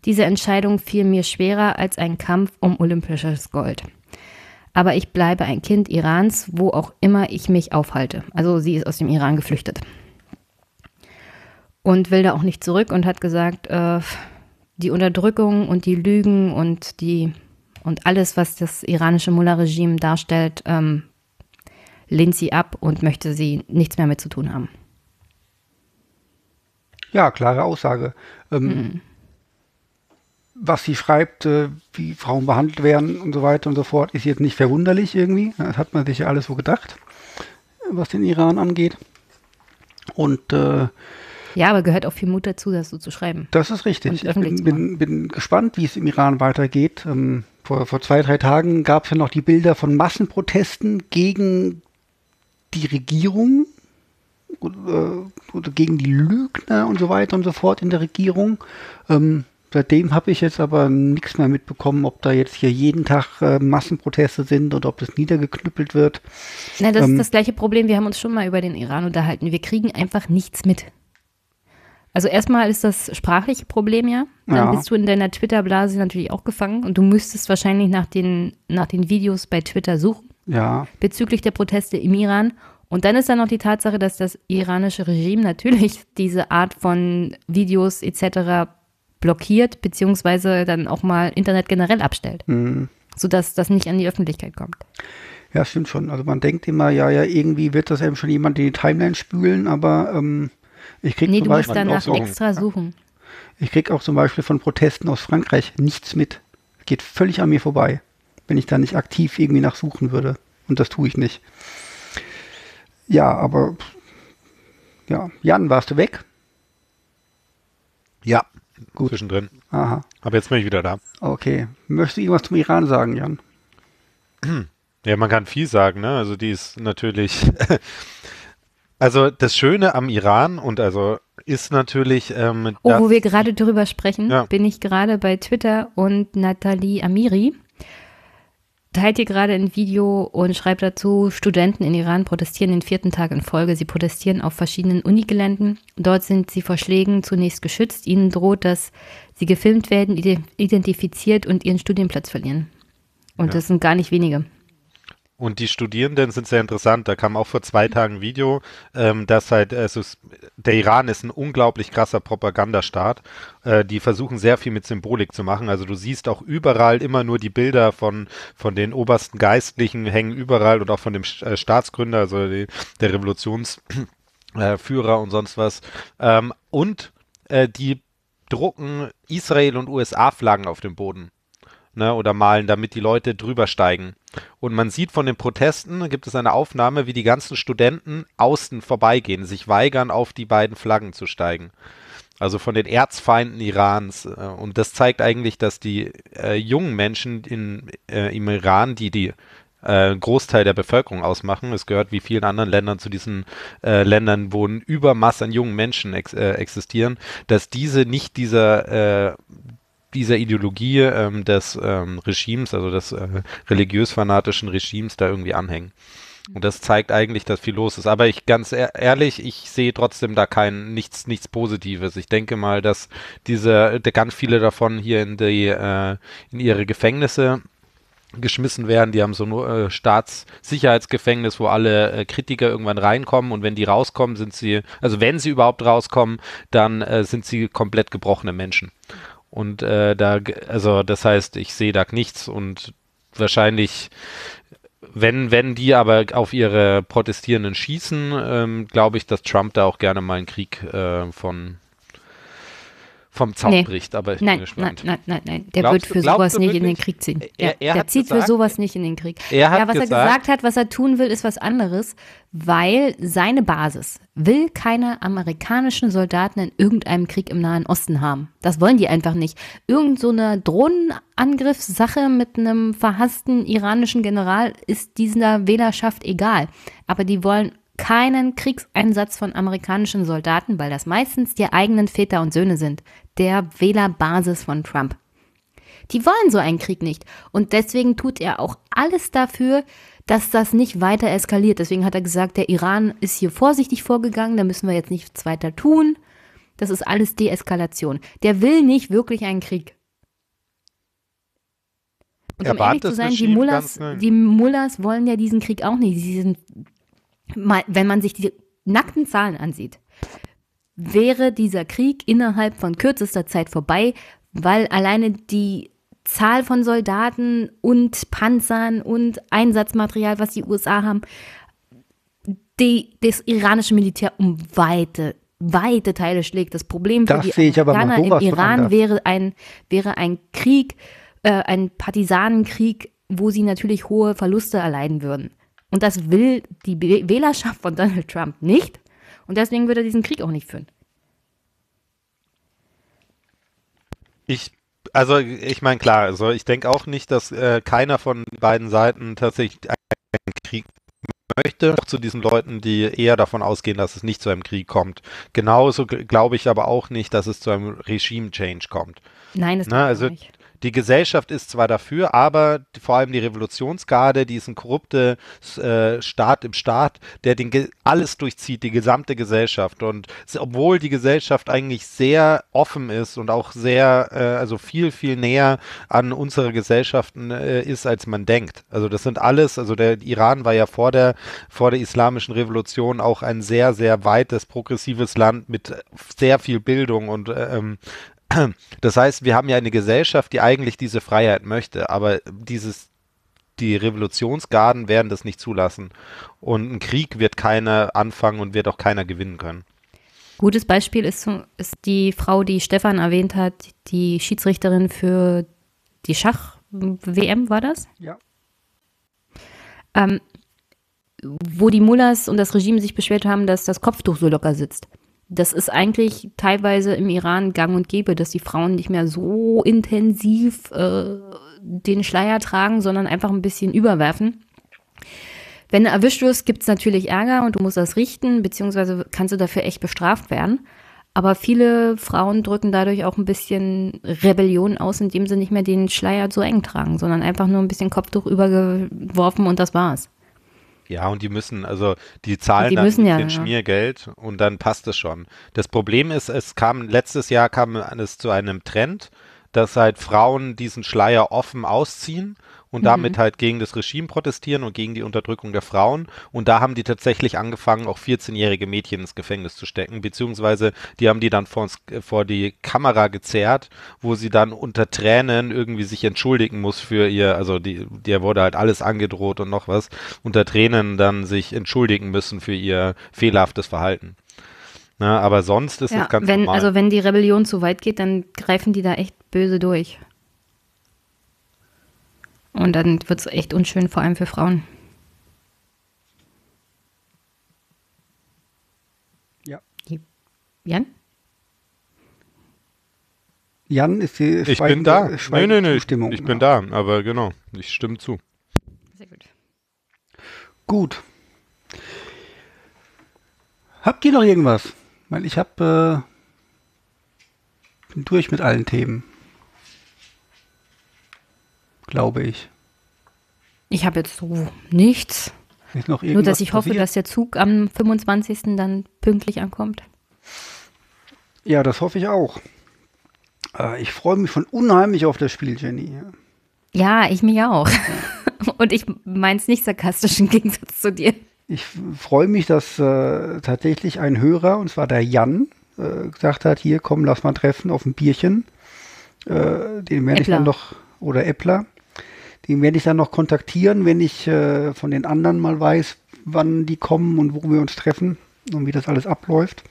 Diese Entscheidung fiel mir schwerer als ein Kampf um olympisches Gold. Aber ich bleibe ein Kind Irans, wo auch immer ich mich aufhalte. Also sie ist aus dem Iran geflüchtet. Und will da auch nicht zurück und hat gesagt, äh, die Unterdrückung und die Lügen und die und alles, was das iranische Mullah-Regime darstellt, ähm, lehnt sie ab und möchte sie nichts mehr mit zu tun haben. Ja, klare Aussage. Ähm, mhm. Was sie schreibt, äh, wie Frauen behandelt werden und so weiter und so fort, ist jetzt nicht verwunderlich irgendwie. Das hat man sich ja alles so gedacht, was den Iran angeht. Und äh, ja, aber gehört auch viel Mut dazu, das so zu schreiben. Das ist richtig. Ich bin, bin, bin, gespannt, wie es im Iran weitergeht. Ähm, vor, vor zwei, drei Tagen gab es ja noch die Bilder von Massenprotesten gegen die Regierung oder, äh, oder gegen die Lügner und so weiter und so fort in der Regierung. Ähm, seitdem habe ich jetzt aber nichts mehr mitbekommen, ob da jetzt hier jeden Tag äh, Massenproteste sind oder ob das niedergeknüppelt wird. Na, das ähm, ist das gleiche Problem. Wir haben uns schon mal über den Iran unterhalten. Wir kriegen einfach nichts mit. Also erstmal ist das sprachliche Problem ja. Dann ja. bist du in deiner Twitter-Blase natürlich auch gefangen und du müsstest wahrscheinlich nach den, nach den Videos bei Twitter suchen. Ja. Bezüglich der Proteste im Iran. Und dann ist da noch die Tatsache, dass das iranische Regime natürlich diese Art von Videos etc. blockiert, beziehungsweise dann auch mal Internet generell abstellt. Mhm. Sodass das nicht an die Öffentlichkeit kommt. Ja, stimmt schon. Also man denkt immer, ja, ja, irgendwie wird das eben schon jemand in die Timeline spülen, aber ähm, ich krieg nee, du musst danach extra suchen. Ich kriege auch zum Beispiel von Protesten aus Frankreich nichts mit. Geht völlig an mir vorbei, wenn ich da nicht aktiv irgendwie nachsuchen würde. Und das tue ich nicht. Ja, aber ja, Jan, warst du weg? Ja, gut. Zwischendrin. Aha. Aber jetzt bin ich wieder da. Okay. Möchtest du irgendwas zum Iran sagen, Jan? Ja, man kann viel sagen, ne? Also die ist natürlich Also das Schöne am Iran und also ist natürlich. Ähm, oh, wo wir gerade drüber sprechen, ja. bin ich gerade bei Twitter und Nathalie Amiri teilt hier gerade ein Video und schreibt dazu, Studenten in Iran protestieren den vierten Tag in Folge. Sie protestieren auf verschiedenen Unigeländen. Dort sind sie vor Schlägen zunächst geschützt. Ihnen droht, dass sie gefilmt werden, identifiziert und ihren Studienplatz verlieren. Und ja. das sind gar nicht wenige. Und die Studierenden sind sehr interessant. Da kam auch vor zwei Tagen ein Video, ähm, dass halt, also der Iran ist ein unglaublich krasser Propagandastaat. Äh, die versuchen sehr viel mit Symbolik zu machen. Also du siehst auch überall immer nur die Bilder von, von den obersten Geistlichen hängen überall und auch von dem äh, Staatsgründer, also die, der Revolutionsführer äh, und sonst was. Ähm, und äh, die drucken Israel und USA-Flaggen auf dem Boden ne, oder malen, damit die Leute drüber steigen. Und man sieht von den Protesten, gibt es eine Aufnahme, wie die ganzen Studenten außen vorbeigehen, sich weigern, auf die beiden Flaggen zu steigen. Also von den Erzfeinden Irans. Äh, und das zeigt eigentlich, dass die äh, jungen Menschen in, äh, im Iran, die die äh, Großteil der Bevölkerung ausmachen. Es gehört wie vielen anderen Ländern zu diesen äh, Ländern, wo ein Übermaß an jungen Menschen ex äh, existieren, dass diese nicht dieser, äh, dieser Ideologie ähm, des ähm, Regimes, also des äh, religiös-fanatischen Regimes, da irgendwie anhängen. Und das zeigt eigentlich, dass viel los ist. Aber ich ganz ehrlich, ich sehe trotzdem da kein nichts nichts Positives. Ich denke mal, dass diese ganz viele davon hier in die äh, in ihre Gefängnisse geschmissen werden. Die haben so ein äh, Staatssicherheitsgefängnis, wo alle äh, Kritiker irgendwann reinkommen und wenn die rauskommen, sind sie, also wenn sie überhaupt rauskommen, dann äh, sind sie komplett gebrochene Menschen. Und äh, da, also das heißt, ich sehe da nichts und wahrscheinlich wenn, wenn die aber auf ihre Protestierenden schießen, ähm, glaube ich, dass Trump da auch gerne mal einen Krieg äh, von vom Zaun Nee. bricht, aber ich Nein, bin gespannt. nein, nein, nein, nein. Der Glaubst wird für sowas nicht in den? Krieg ziehen. Er- Der, er der zieht für gesagt- sowas nicht in den Krieg. Er hat ja, was er gesagt- gesagt hat, was er tun will, ist was anderes, weil seine Basis will keine amerikanischen Soldaten in irgendeinem Krieg im Nahen Osten haben. Das wollen die einfach nicht. Irgend so eine Drohnenangriffssache mit einem verhassten iranischen General ist dieser Wählerschaft egal. Aber die wollen keinen Kriegseinsatz von amerikanischen Soldaten, weil das meistens die eigenen Väter und Söhne sind, der Wählerbasis von Trump. Die wollen so einen Krieg nicht. Und deswegen tut er auch alles dafür, dass das nicht weiter eskaliert. Deswegen hat er gesagt, der Iran ist hier vorsichtig vorgegangen, da müssen wir jetzt nichts weiter tun. Das ist alles Deeskalation. Der will nicht wirklich einen Krieg. Und Er um ehrlich zu sein, die Mullahs, die Mullahs wollen ja diesen Krieg auch nicht. Sie sind, mal- wenn man sich die nackten Zahlen ansieht, wäre dieser Krieg innerhalb von kürzester Zeit vorbei, weil alleine die Zahl von Soldaten und Panzern und Einsatzmaterial, was die USA haben, die, das iranische Militär um weite, weite Teile schlägt. Das Problem für Das die sehe ich aber Amerikaner im Iran wäre ein, wäre ein Krieg, äh, ein Partisanenkrieg, wo sie natürlich hohe Verluste erleiden würden. Und das will die Wäh- Wählerschaft von Donald Trump nicht. Und deswegen wird er diesen Krieg auch nicht führen. Ich, also ich meine klar, also ich denke auch nicht, dass äh, keiner von beiden Seiten tatsächlich einen Krieg möchte. Auch zu diesen Leuten, die eher davon ausgehen, dass es nicht zu einem Krieg kommt. Genauso glaube ich aber auch nicht, dass es zu einem Regime-Change kommt. Nein, das Na, ich also nicht. Die Gesellschaft ist zwar dafür, aber vor allem die Revolutionsgarde, die ist ein korrupte äh, Staat im Staat, der den alles durchzieht, die gesamte Gesellschaft. Und obwohl die Gesellschaft eigentlich sehr offen ist und auch sehr, äh, also viel, viel näher an unsere Gesellschaften äh, ist, als man denkt. Also das sind alles, also der Iran war ja vor der, vor der islamischen Revolution auch ein sehr, sehr weites, progressives Land mit sehr viel Bildung und äh, ähm, das heißt, wir haben ja eine Gesellschaft, die eigentlich diese Freiheit möchte, aber dieses, die Revolutionsgarden werden das nicht zulassen. Und ein Krieg wird keiner anfangen und wird auch keiner gewinnen können. Gutes Beispiel ist, ist die Frau, die Stefan erwähnt hat, die Schiedsrichterin für die Schach-WM, war das? Ja. Ähm, wo die Mullahs und das Regime sich beschwert haben, dass das Kopftuch so locker sitzt. Das ist eigentlich teilweise im Iran gang und gäbe, dass die Frauen nicht mehr so intensiv äh, den Schleier tragen, sondern einfach ein bisschen überwerfen. Wenn du erwischt wirst, gibt es natürlich Ärger und du musst das richten, beziehungsweise kannst du dafür echt bestraft werden. Aber viele Frauen drücken dadurch auch ein bisschen Rebellion aus, indem sie nicht mehr den Schleier so eng tragen, sondern einfach nur ein bisschen Kopftuch übergeworfen und das war's. Ja, und die müssen, also die zahlen Die dann ja, ja. Schmiergeld und dann passt es schon. Das Problem ist, es kam, letztes Jahr kam es zu einem Trend, dass halt Frauen diesen Schleier offen ausziehen und damit halt gegen das Regime protestieren und gegen die Unterdrückung der Frauen. Und da haben die tatsächlich angefangen, auch 14-jährige Mädchen ins Gefängnis zu stecken, beziehungsweise die haben die dann vor, vor die Kamera gezerrt, wo sie dann unter Tränen irgendwie sich entschuldigen muss für ihr, also die, der wurde halt alles angedroht und noch was, unter Tränen dann sich entschuldigen müssen für ihr fehlerhaftes Verhalten. Na, aber sonst ist Ja, es ganz wenn, normal. also wenn die Rebellion zu weit geht, dann greifen die da echt böse durch. Und dann wird es echt unschön, vor allem für Frauen. Ja. Jan? Jan ist die ich bin da. Nee, schweigende nee, nee, Zustimmung. ich bin da, aber genau, ich stimme zu. Sehr gut. Gut. Habt ihr noch irgendwas? Weil ich habe äh, bin durch mit allen Themen. Glaube ich. Ich habe jetzt so nichts. Ist noch Nur, dass ich hoffe, passiert? dass der Zug am 25. dann pünktlich ankommt. Ja, das hoffe ich auch. Äh, ich freue mich schon unheimlich auf das Spiel, Jenny. Ja, ich mich auch. Und ich meins nicht sarkastisch im Gegensatz zu dir. Ich freue mich, dass äh, tatsächlich ein Hörer, und zwar der Jan, äh, gesagt hat, hier komm, lass mal treffen auf ein Bierchen. Äh, den werde ich dann noch, oder Äppler, Den werde ich dann noch kontaktieren, wenn ich äh, von den anderen mal weiß, wann die kommen und wo wir uns treffen und wie das alles abläuft.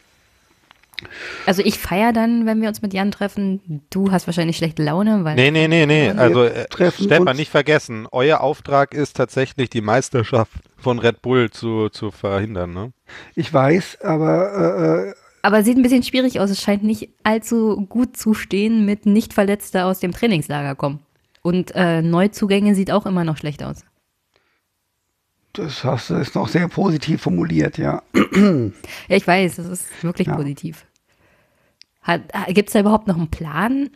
Also ich feiere dann, wenn wir uns mit Jan treffen. Du hast wahrscheinlich schlechte Laune, weil. Nee, nee, nee, nee. Also äh, treffen Stefan, nicht vergessen, euer Auftrag ist tatsächlich die Meisterschaft von Red Bull zu, zu verhindern, ne? Ich weiß, aber äh, äh, Aber sieht ein bisschen schwierig aus. Es scheint nicht allzu gut zu stehen mit Nicht-Verletzter aus dem Trainingslager kommen. Und äh, Neuzugänge sieht auch immer noch schlecht aus. das hast du ist noch sehr positiv formuliert, ja. Ja, ich weiß, das ist wirklich Ja. positiv. Gibt es da überhaupt noch einen Plan?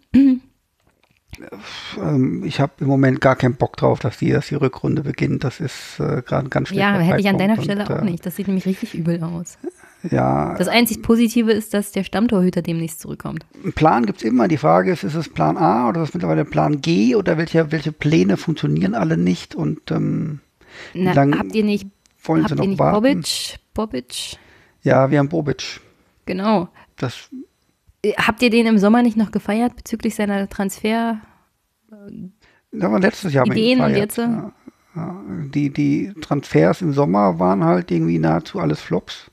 Ähm, ich habe im Moment gar keinen Bock drauf, dass die, dass die Rückrunde beginnt. Das ist äh, gerade ganz schlechter Ja, hätte ich an deiner Stelle auch und, äh, nicht. Das sieht nämlich richtig übel aus. Ja, Das einzig Positive ist, dass der Stammtorhüter demnächst zurückkommt. Plan gibt es immer. Die Frage ist, ist es Plan A oder ist es mittlerweile Plan G oder welche, welche Pläne funktionieren alle nicht und ähm, Na, lang habt ihr nicht, wollen habt sie ihr noch nicht warten? Bobic? Bobic? Ja, wir haben Bobic. Genau. Das, Äh, Habt ihr den im Sommer nicht noch gefeiert bezüglich seiner Transfer? das war letztes Jahr Ideen und jetzt, äh? Ja, ja. Die, die Transfers im Sommer waren halt irgendwie nahezu alles Flops.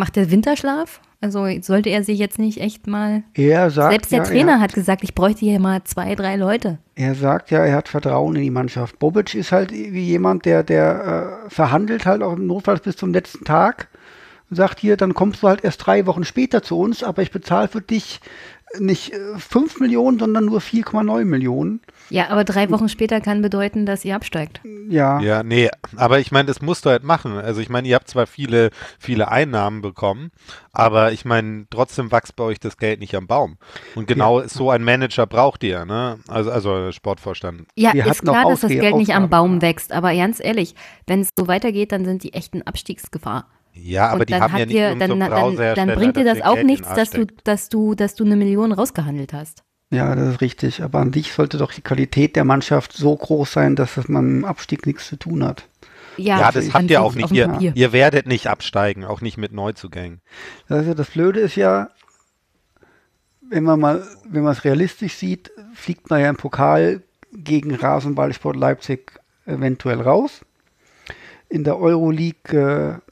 Macht der Winterschlaf? Also sollte er sich jetzt nicht echt mal. Er sagt, Selbst der ja, Trainer er, hat gesagt, ich bräuchte hier mal zwei, drei Leute. er sagt ja, er hat Vertrauen in die Mannschaft. Bobic ist halt wie jemand, der, der äh, verhandelt halt auch im Notfall bis zum letzten Tag. Und sagt hier, dann kommst du halt erst drei Wochen später zu uns, aber ich bezahle für dich nicht äh, 5 Millionen, sondern nur 4,9 Millionen. Ja, aber drei Wochen später kann bedeuten, dass ihr absteigt. Ja, Ja, nee, aber ich meine, das musst du halt machen. Also ich meine, ihr habt zwar viele, viele Einnahmen bekommen, aber ich meine, trotzdem wächst bei euch das Geld nicht am Baum. Und genau so ein Manager braucht ihr, ne? Also, also Sportvorstand. Ja, Wir ist klar, dass das Geld nicht am Baum wächst. Aber ganz ehrlich, wenn es so weitergeht, dann sind die echt in Abstiegsgefahr. Ja, aber und die dann haben ja nicht so dann, dann, dann bringt dir das auch nichts, dass du, dass du, dass du eine Million rausgehandelt hast. Ja, das ist richtig. Aber an sich sollte doch die Qualität der Mannschaft so groß sein, dass es mit dem Abstieg nichts zu tun hat. Ja, Ja, das habt ihr auch nicht. Ihr, ihr werdet nicht absteigen, auch nicht mit Neuzugängen. Das, ist ja, das Blöde ist ja, wenn man mal, wenn man es realistisch sieht, fliegt man ja im Pokal gegen Rasenballsport Leipzig eventuell raus. In der Euroleague äh,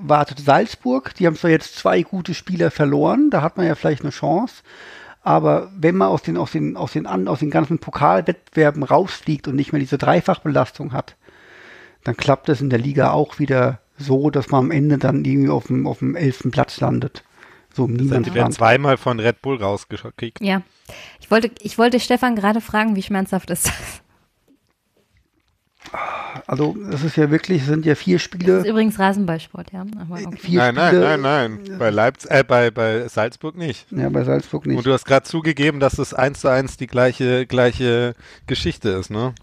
wartet Salzburg. Die haben zwar jetzt zwei gute Spieler verloren, da hat man ja vielleicht eine Chance. Aber wenn man aus den, aus den, aus den, aus den ganzen Pokalwettbewerben rausfliegt und nicht mehr diese Dreifachbelastung hat, dann klappt es in der Liga auch wieder so, dass man am Ende dann irgendwie auf dem, auf dem elften Platz landet. So im Das heißt, werdet Niemandsland. zweimal von Red Bull rausgekickt. Ja. Ich wollte, ich wollte Stefan gerade fragen, wie schmerzhaft ist das? Also es ist ja wirklich, es sind ja vier Das ist Spiele, übrigens Rasenballsport, ja. Aber okay. vier Nein, nein, Spiele. nein, nein. Bei Leipzig, äh, bei, bei Salzburg nicht. Ja, bei Salzburg nicht. Und du hast gerade zugegeben, dass es eins zu eins die gleiche, gleiche Geschichte ist, ne?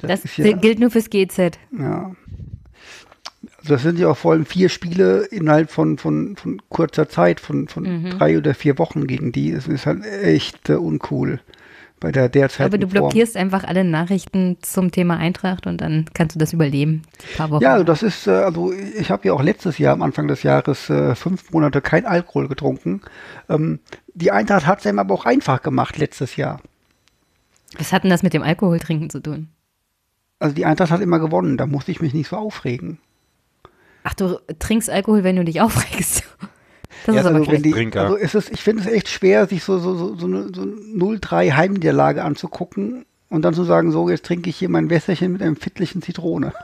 Das ist ja, gilt nur fürs GZ. ja. Also das sind ja auch vor allem vier Spiele innerhalb von, von, von kurzer Zeit, von, von Mhm. drei oder vier Wochen gegen die. Es ist halt echt äh, uncool bei der derzeitigen Aber du Form. blockierst einfach alle Nachrichten zum Thema Eintracht und dann kannst du das überleben. Ja, also das ist, äh, also ich habe ja auch letztes Jahr am Anfang des Jahres äh, fünf Monate kein Alkohol getrunken. Ähm, die Eintracht hat es einem aber auch einfach gemacht letztes Jahr. Was hat denn das mit dem Alkoholtrinken zu tun? Also die Eintracht hat immer gewonnen, da musste ich mich nicht so aufregen. Ach, du trinkst Alkohol, wenn du dich aufregst. Das Ja, ist aber also schlecht. die, also es ist, ich finde es echt schwer, sich so, so, so, so eine so 0-3 Heimniederlage anzugucken und dann zu sagen, so, jetzt trinke ich hier mein Wässerchen mit einem fittlichen Zitrone.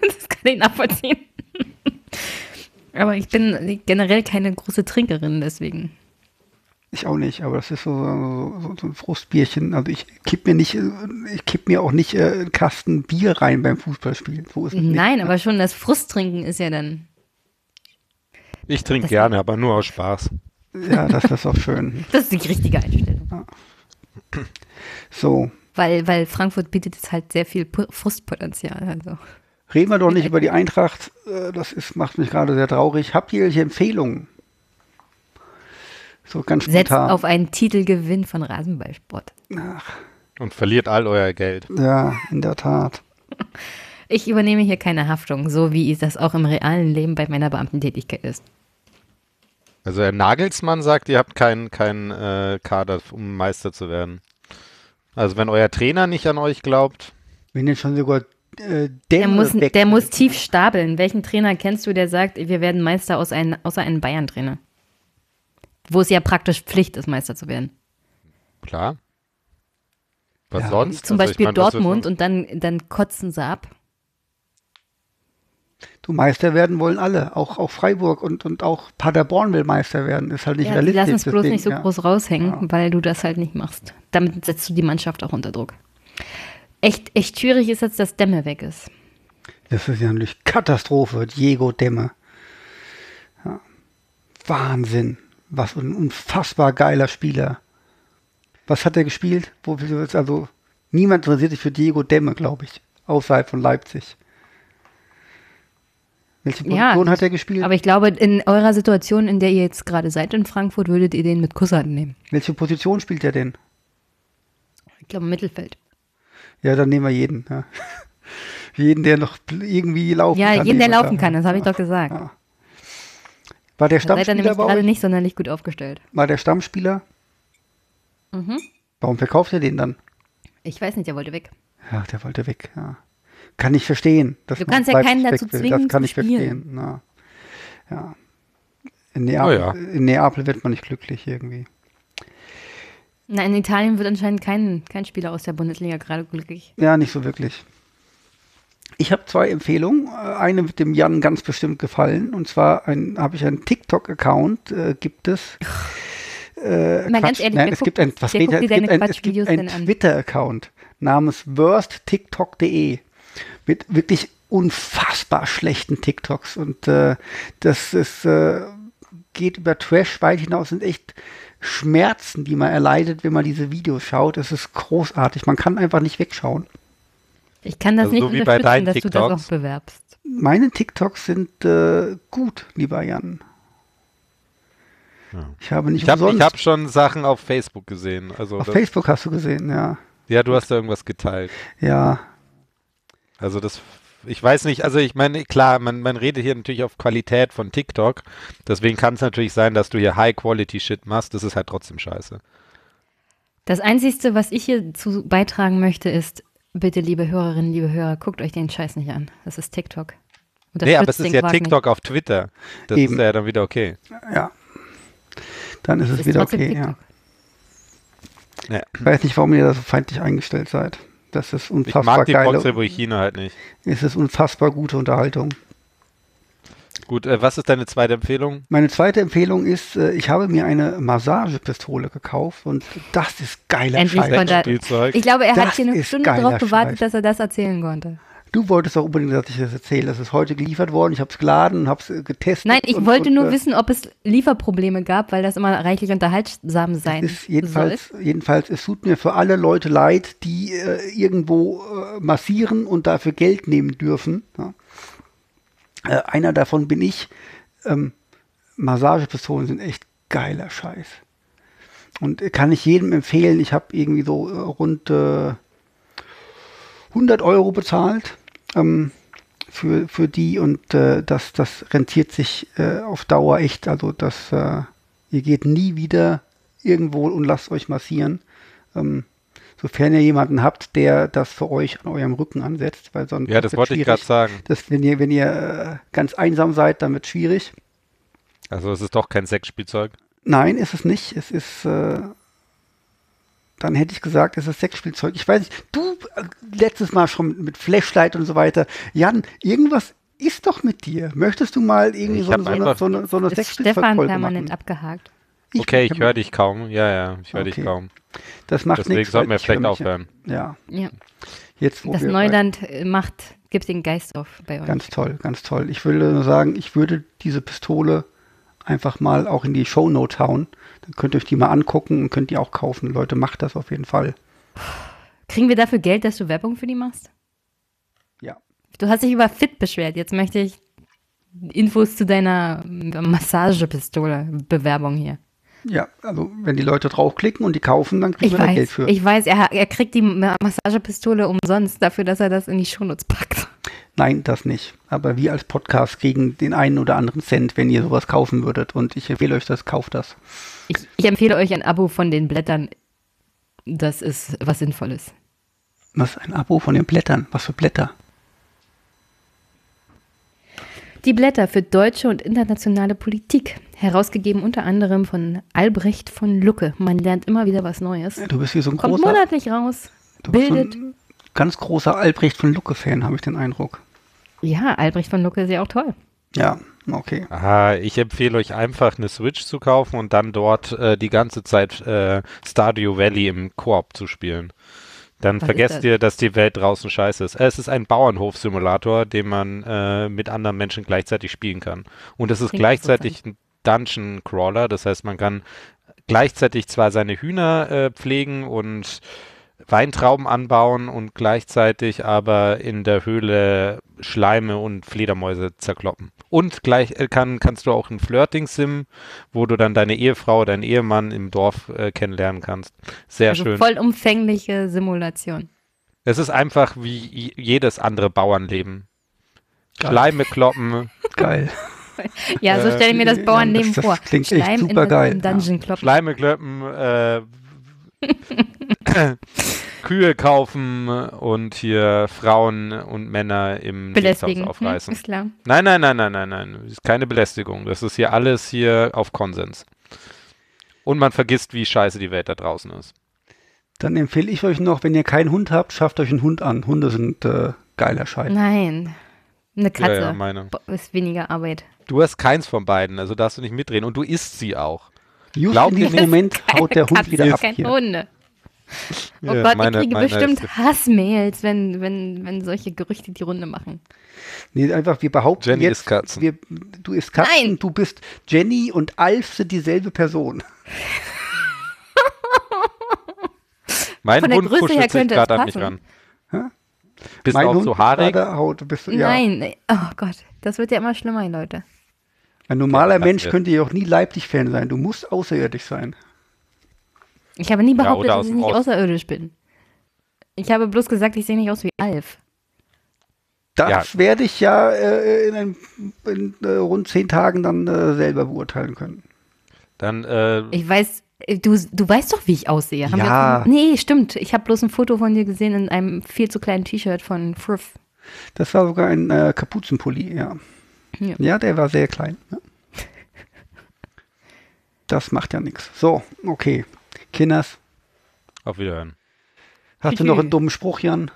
Das kann ich nachvollziehen. Aber ich bin generell keine große Trinkerin, deswegen. Ich auch nicht, aber das ist so, so, so, ein Frustbierchen. Also ich kipp mir nicht, ich kipp mir auch nicht äh, einen Kasten Bier rein beim Fußballspielen. So ist es nicht. Nein, aber schon das Frusttrinken ist ja dann. Ich trinke gerne, aber nur aus Spaß. Ja, das ist auch schön. Das ist die richtige Einstellung. So, Weil, weil Frankfurt bietet jetzt halt sehr viel Frustpotenzial. Also. reden wir doch nicht über die Eintracht. Äh, Das ist, macht mich gerade sehr traurig. Habt ihr welche Empfehlungen? So ganz Setzt spontan. auf einen Titelgewinn von Rasenballsport. Und verliert all euer Geld. Ja, in der Tat. Ich übernehme hier keine Haftung, so wie das auch im realen Leben bei meiner Beamtentätigkeit ist. Also Herr Nagelsmann sagt, ihr habt keinen keinen äh, Kader, um Meister zu werden. Also wenn euer Trainer nicht an euch glaubt. Wenn jetzt schon sogar äh, der muss, der muss tief stapeln. Welchen Trainer kennst du, der sagt, wir werden Meister aus ein, außer einem Bayern-Trainer? Wo es ja praktisch Pflicht ist, Meister zu werden. Klar. Was ja. sonst? Zum also Beispiel ich mein, Dortmund und dann, dann kotzen sie ab. Du Meister werden wollen alle, auch, auch Freiburg und, und auch Paderborn will Meister werden. Ist halt nicht ja, realistisch. Lass uns bloß nicht so ja. groß raushängen, ja. weil du das halt nicht machst. Damit setzt du die Mannschaft auch unter Druck. Echt, echt schwierig ist jetzt, dass Dämme weg ist. Das ist ja natürlich Katastrophe, Diego Dämme. Ja. Wahnsinn. Was ein unfassbar geiler Spieler. Was hat er gespielt? Wo, also, niemand interessiert sich für Diego Demme, glaube ich. Außerhalb von Leipzig. Welche Position ja, hat er gespielt? Aber ich glaube, in eurer Situation, in der ihr jetzt gerade seid in Frankfurt, würdet ihr den mit Kusshand nehmen. Welche Position spielt er denn? Ich glaube Mittelfeld. Ja, dann nehmen wir jeden. Ja. jeden, der noch irgendwie laufen ja, kann. Ja, jeden, der laufen kann, das habe ich doch gesagt. Ja. War der Stammspieler? Seid ihr nämlich gerade nicht sonderlich gut aufgestellt. War der Stammspieler? Mhm. Warum verkauft er den dann? Ich weiß nicht, der wollte weg. Ja, der wollte weg, ja. Kann ich verstehen. du kannst ja keinen dazu zwingen, Das kann ich spielen. verstehen. Na, ja. In Neapel, oh ja. in Neapel wird man nicht glücklich irgendwie. Na, in Italien wird anscheinend kein, kein Spieler aus der Bundesliga gerade glücklich. Ja, nicht so wirklich. Ich habe zwei Empfehlungen. Eine wird dem Jan ganz bestimmt gefallen. Und zwar habe ich einen TikTok-Account, äh, gibt es. Äh, Mal ganz ehrlich, Nein, es gibt ein, was es gibt ein, es gibt ein Twitter-Account namens worsttiktok.de mit wirklich unfassbar schlechten TikToks. Und äh, das ist, äh, geht über Trash weit hinaus, sind echt Schmerzen, die man erleidet, wenn man diese Videos schaut. Das ist großartig. Man kann einfach nicht wegschauen. Ich kann das also nicht so wie bei deinen dass TikToks. du das auch bewerbst. Meine TikToks sind äh, gut, lieber Jan. Ja. Ich habe nicht ich habe hab schon Sachen auf Facebook gesehen. Also auf Facebook hast du gesehen, ja. Ja, du hast da irgendwas geteilt. Ja, also das, ich weiß nicht, also ich meine, klar, man, man redet hier natürlich auf Qualität von TikTok. Deswegen kann es natürlich sein, dass du hier High-Quality-Shit machst. Das ist halt trotzdem scheiße. Das Einzige, was ich hier zu beitragen möchte, ist, bitte, liebe Hörerinnen, liebe Hörer, guckt euch den Scheiß nicht an. Das ist TikTok. Nee, aber es ist ja Quark TikTok nicht. auf Twitter. Das Eben. ist ja dann wieder okay. Ja. Dann ist es ist wieder okay, ja. ja. Ich weiß nicht, warum ihr da so feindlich eingestellt seid. Das ist unfassbar ich mag die geile. Boxelbochine halt nicht. Es ist unfassbar gute Unterhaltung. Gut, äh, was ist deine zweite Empfehlung? Meine zweite Empfehlung ist, äh, ich habe mir eine Massagepistole gekauft und das ist geiler Endlich Scheiß. Ich glaube, er das hat hier eine Stunde darauf gewartet, dass er das erzählen konnte. Du wolltest auch unbedingt, dass ich das erzähle. Das ist heute geliefert worden. Ich habe es geladen und habe es äh, getestet. Nein, ich und, wollte und, nur äh, wissen, ob es Lieferprobleme gab, weil das immer reichlich unterhaltsam sein ist jedenfalls, soll. Jedenfalls, es tut mir für alle Leute leid, die äh, irgendwo äh, massieren und dafür Geld nehmen dürfen. Ja. Äh, einer davon bin ich. Ähm, Massagepistolen sind echt geiler Scheiß. Und kann ich jedem empfehlen. Ich habe irgendwie so äh, rund 100 Euro bezahlt ähm, für, für die und äh, das, das rentiert sich äh, auf Dauer echt. Also das, äh, ihr geht nie wieder irgendwo und lasst euch massieren. Ähm, sofern ihr jemanden habt, der das für euch an eurem Rücken ansetzt, weil sonst ja, das wollte ich gerade sagen. Das, wenn ihr, wenn ihr äh, ganz einsam seid, dann wird es schwierig. Also es ist doch kein Sexspielzeug? Nein, ist es nicht. Es ist äh, dann hätte ich gesagt, es ist Sexspielzeug. Ich weiß nicht, du äh, letztes Mal schon mit Flashlight und so weiter. Jan, irgendwas ist doch mit dir. Möchtest du mal irgendwie so, so, eine, so eine, so eine Sexspielzeugfolge Stefan permanent abgehakt. Ich okay, ich höre dich kaum. Ja, ja, ich höre okay. dich kaum. Das macht Deswegen sollten wir vielleicht aufhören. Ja. ja. Jetzt, das Neuland äh, macht, gibt den Geist auf bei euch. Ganz toll, ganz toll. Ich würde nur sagen, ich würde diese Pistole einfach mal auch in die Shownote hauen. Dann könnt ihr euch die mal angucken und könnt die auch kaufen. Leute, macht das auf jeden Fall. Kriegen wir dafür Geld, dass du Werbung für die machst? Ja. Du hast dich über Fit beschwert. Jetzt möchte ich Infos zu deiner Massagepistole, Bewerbung hier. Ja, also wenn die Leute draufklicken und die kaufen, dann kriegen ich wir weiß, Geld für. Ich weiß, er, er kriegt die Massagepistole umsonst dafür, dass er das in die Shownotes packt. Nein, das nicht. Aber wir als Podcast kriegen den einen oder anderen Cent, wenn ihr sowas kaufen würdet. Und ich empfehle euch das, kauft das. Ich, ich empfehle euch ein Abo von den Blättern das ist was Sinnvolles. Was ein Abo von den Blättern? Was für Blätter? Die Blätter für deutsche und internationale Politik, herausgegeben unter anderem von Albrecht von Lucke. Man lernt immer wieder was Neues. Du bist hier so ein Kommt großer, monatlich raus, du bist so bildet. ein ganz großer Albrecht von Lucke-Fan, habe ich den Eindruck. Ja, Albrecht von Lucke ist ja auch toll. Ja, okay. Aha, ich empfehle euch einfach eine Switch zu kaufen und dann dort äh, die ganze Zeit äh, Stardew Valley im Koop zu spielen. Dann Was vergesst das? ihr, dass die Welt draußen scheiße ist. Es ist ein Bauernhof-Simulator, den man äh, mit anderen Menschen gleichzeitig spielen kann. Und es ist Klingt gleichzeitig ein Dungeon Crawler, das heißt, man kann gleichzeitig zwar seine Hühner äh, pflegen und Weintrauben anbauen und gleichzeitig aber in der Höhle Schleime und Fledermäuse zerkloppen. Und gleich äh, kann, kannst du auch ein Flirting-Sim, wo du dann deine Ehefrau, deinen Ehemann im Dorf äh, kennenlernen kannst. Sehr also schön. vollumfängliche Simulation. Es ist einfach wie jedes andere Bauernleben. Geil. Schleime kloppen, Geil. Ja, so Äh, stelle ich mir das Bauernleben das- das vor. klingt echt Schleim in supergeil, einem Dungeon kloppen. Schleime kloppen, äh, Kühe kaufen und hier Frauen und Männer im Belästigen. Hm, aufreißen. ist klar. Nein, nein, nein, nein, nein, nein. Das ist keine Belästigung. Das ist hier alles hier auf Konsens. Und man vergisst, wie scheiße die Welt da draußen ist. Dann empfehle ich euch noch, wenn ihr keinen Hund habt, schafft euch einen Hund an. Hunde sind äh, geiler Scheiß. Nein. Eine Katze Ja, ja, ist weniger Arbeit. Du hast keins von beiden, also darfst du nicht mitreden. Und du isst sie auch. Just Glaubt in diesem? Moment haut der Hund Katze wieder ist ab kein hier. Hunde. Oh Ja, Gott, meine- ich kriege meine bestimmt ist- Hassmails, wenn, wenn, wenn solche Gerüchte die Runde machen. Nee, einfach, wir behaupten Jenny jetzt, isst Katzen. Wir, du isst Katzen, Nein. du bist Jenny und Alf sind dieselbe Person. Mein Von der Hund Größe her könnte es an mich passen. ran. Hä? Bist mein du auch Hund so ist haarig? Haut, bist du, ja. Nein, nee. oh Gott, das wird ja immer schlimmer, Leute. Ein normaler Ja, Mensch könnte ja auch nie Leipzig-Fan sein. Du musst außerirdisch sein. Ich habe nie behauptet, oder dass ich nicht Aus- außerirdisch bin. Ich habe bloß gesagt, ich sehe nicht aus wie Alf. Das werde ich ja äh, in, ein, in äh, rund zehn Tagen dann äh, selber beurteilen können. Dann, äh, Ich weiß, äh, du, du weißt doch, wie ich aussehe. Haben Ja. Wir, nee, stimmt. Ich habe bloß ein Foto von dir gesehen in einem viel zu kleinen T-Shirt von Frith. Das war sogar ein äh, Kapuzenpulli, ja. Ja. ja. der war sehr klein. Ja. Das macht ja nichts. So, okay. Kinders, auf Wiederhören. hast du noch einen dummen Spruch, Jan?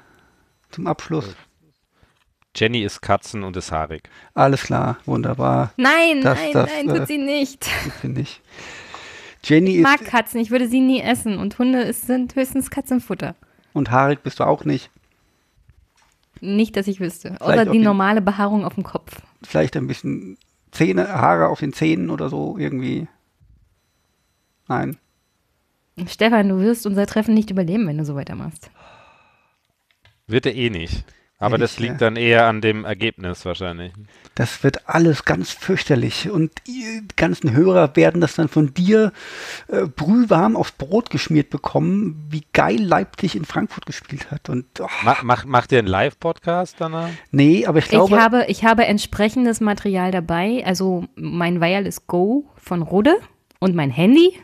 Zum Abschluss? Jenny ist Katzen und ist haarig. Alles klar, wunderbar. Nein, Das- nein, das, nein, äh, tut sie nicht. Finde ich. Jenny Ich mag Katzen, ich würde sie nie essen. Und Hunde ist, sind höchstens Katzenfutter. und haarig bist du auch nicht. Nicht, dass ich wüsste. Vielleicht Außer die- normale Behaarung auf dem Kopf. Vielleicht ein bisschen Zähne, Haare auf den Zähnen oder so irgendwie. Nein. Stefan, du wirst unser Treffen nicht überleben, wenn du so weitermachst. Wird er eh nicht. Aber Ehrlich, das liegt ja. dann eher an dem Ergebnis wahrscheinlich. Das wird alles ganz fürchterlich. Und ihr ganzen Hörer werden das dann von dir äh, brühwarm aufs Brot geschmiert bekommen, wie geil Leipzig in Frankfurt gespielt hat. Und oh, Mach, mach, macht ihr einen Live-Podcast danach? nee, aber ich glaube, ich, habe, ich habe entsprechendes Material dabei. Also mein Wireless Go von Rode und mein Handy.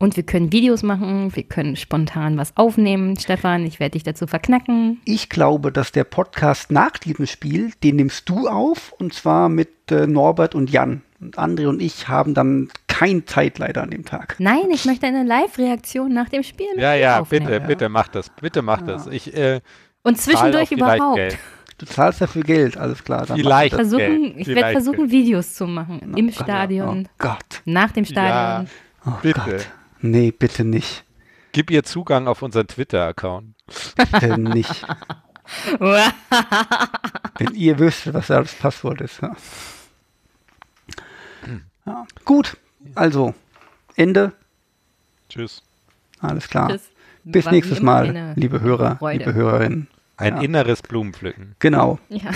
Und wir können Videos machen, wir können spontan was aufnehmen. Stefan, ich werde dich dazu verknacken. ich glaube, dass der Podcast nach diesem Spiel, den nimmst du auf, und zwar mit äh, Norbert und Jan. Und André und ich haben dann kein Zeit leider an dem Tag. Nein, ich möchte eine Live-Reaktion nach dem Spiel mit Ja, ja, aufnehmen. bitte, bitte mach das. Bitte mach das. Ich äh, Und zwischendurch überhaupt. Geld. Du zahlst dafür Geld, alles klar. dann Vielleicht. Versuchen, Geld. ich werde versuchen, Geld. Videos zu machen. Im Oh Stadion, Gott, nach dem Stadion. oh Bitte. Gott. Nee, bitte nicht. Gib ihr Zugang auf unseren Twitter-Account. Bitte nicht. Wenn ihr wüsstet, was da das Passwort ist. Ja. Ja. Gut, also Ende. Tschüss. Alles klar. Tschüss. Bis War nächstes Mal, liebe Hörer, Freude. liebe Hörerinnen. Ein Ja. inneres Blumenpflücken. Genau, Ja.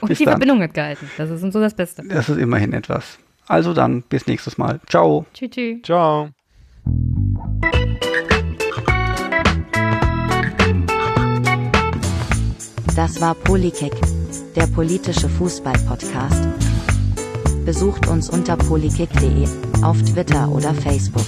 Und die dann. Verbindung hat gehalten. Das ist uns so das Beste. das ist immerhin etwas. Also dann, bis nächstes Mal. Ciao. Tschüss. tschüss. Ciao. Das war Polykick, der politische Fußball-Podcast. Besucht uns unter polykick.de, auf Twitter oder Facebook.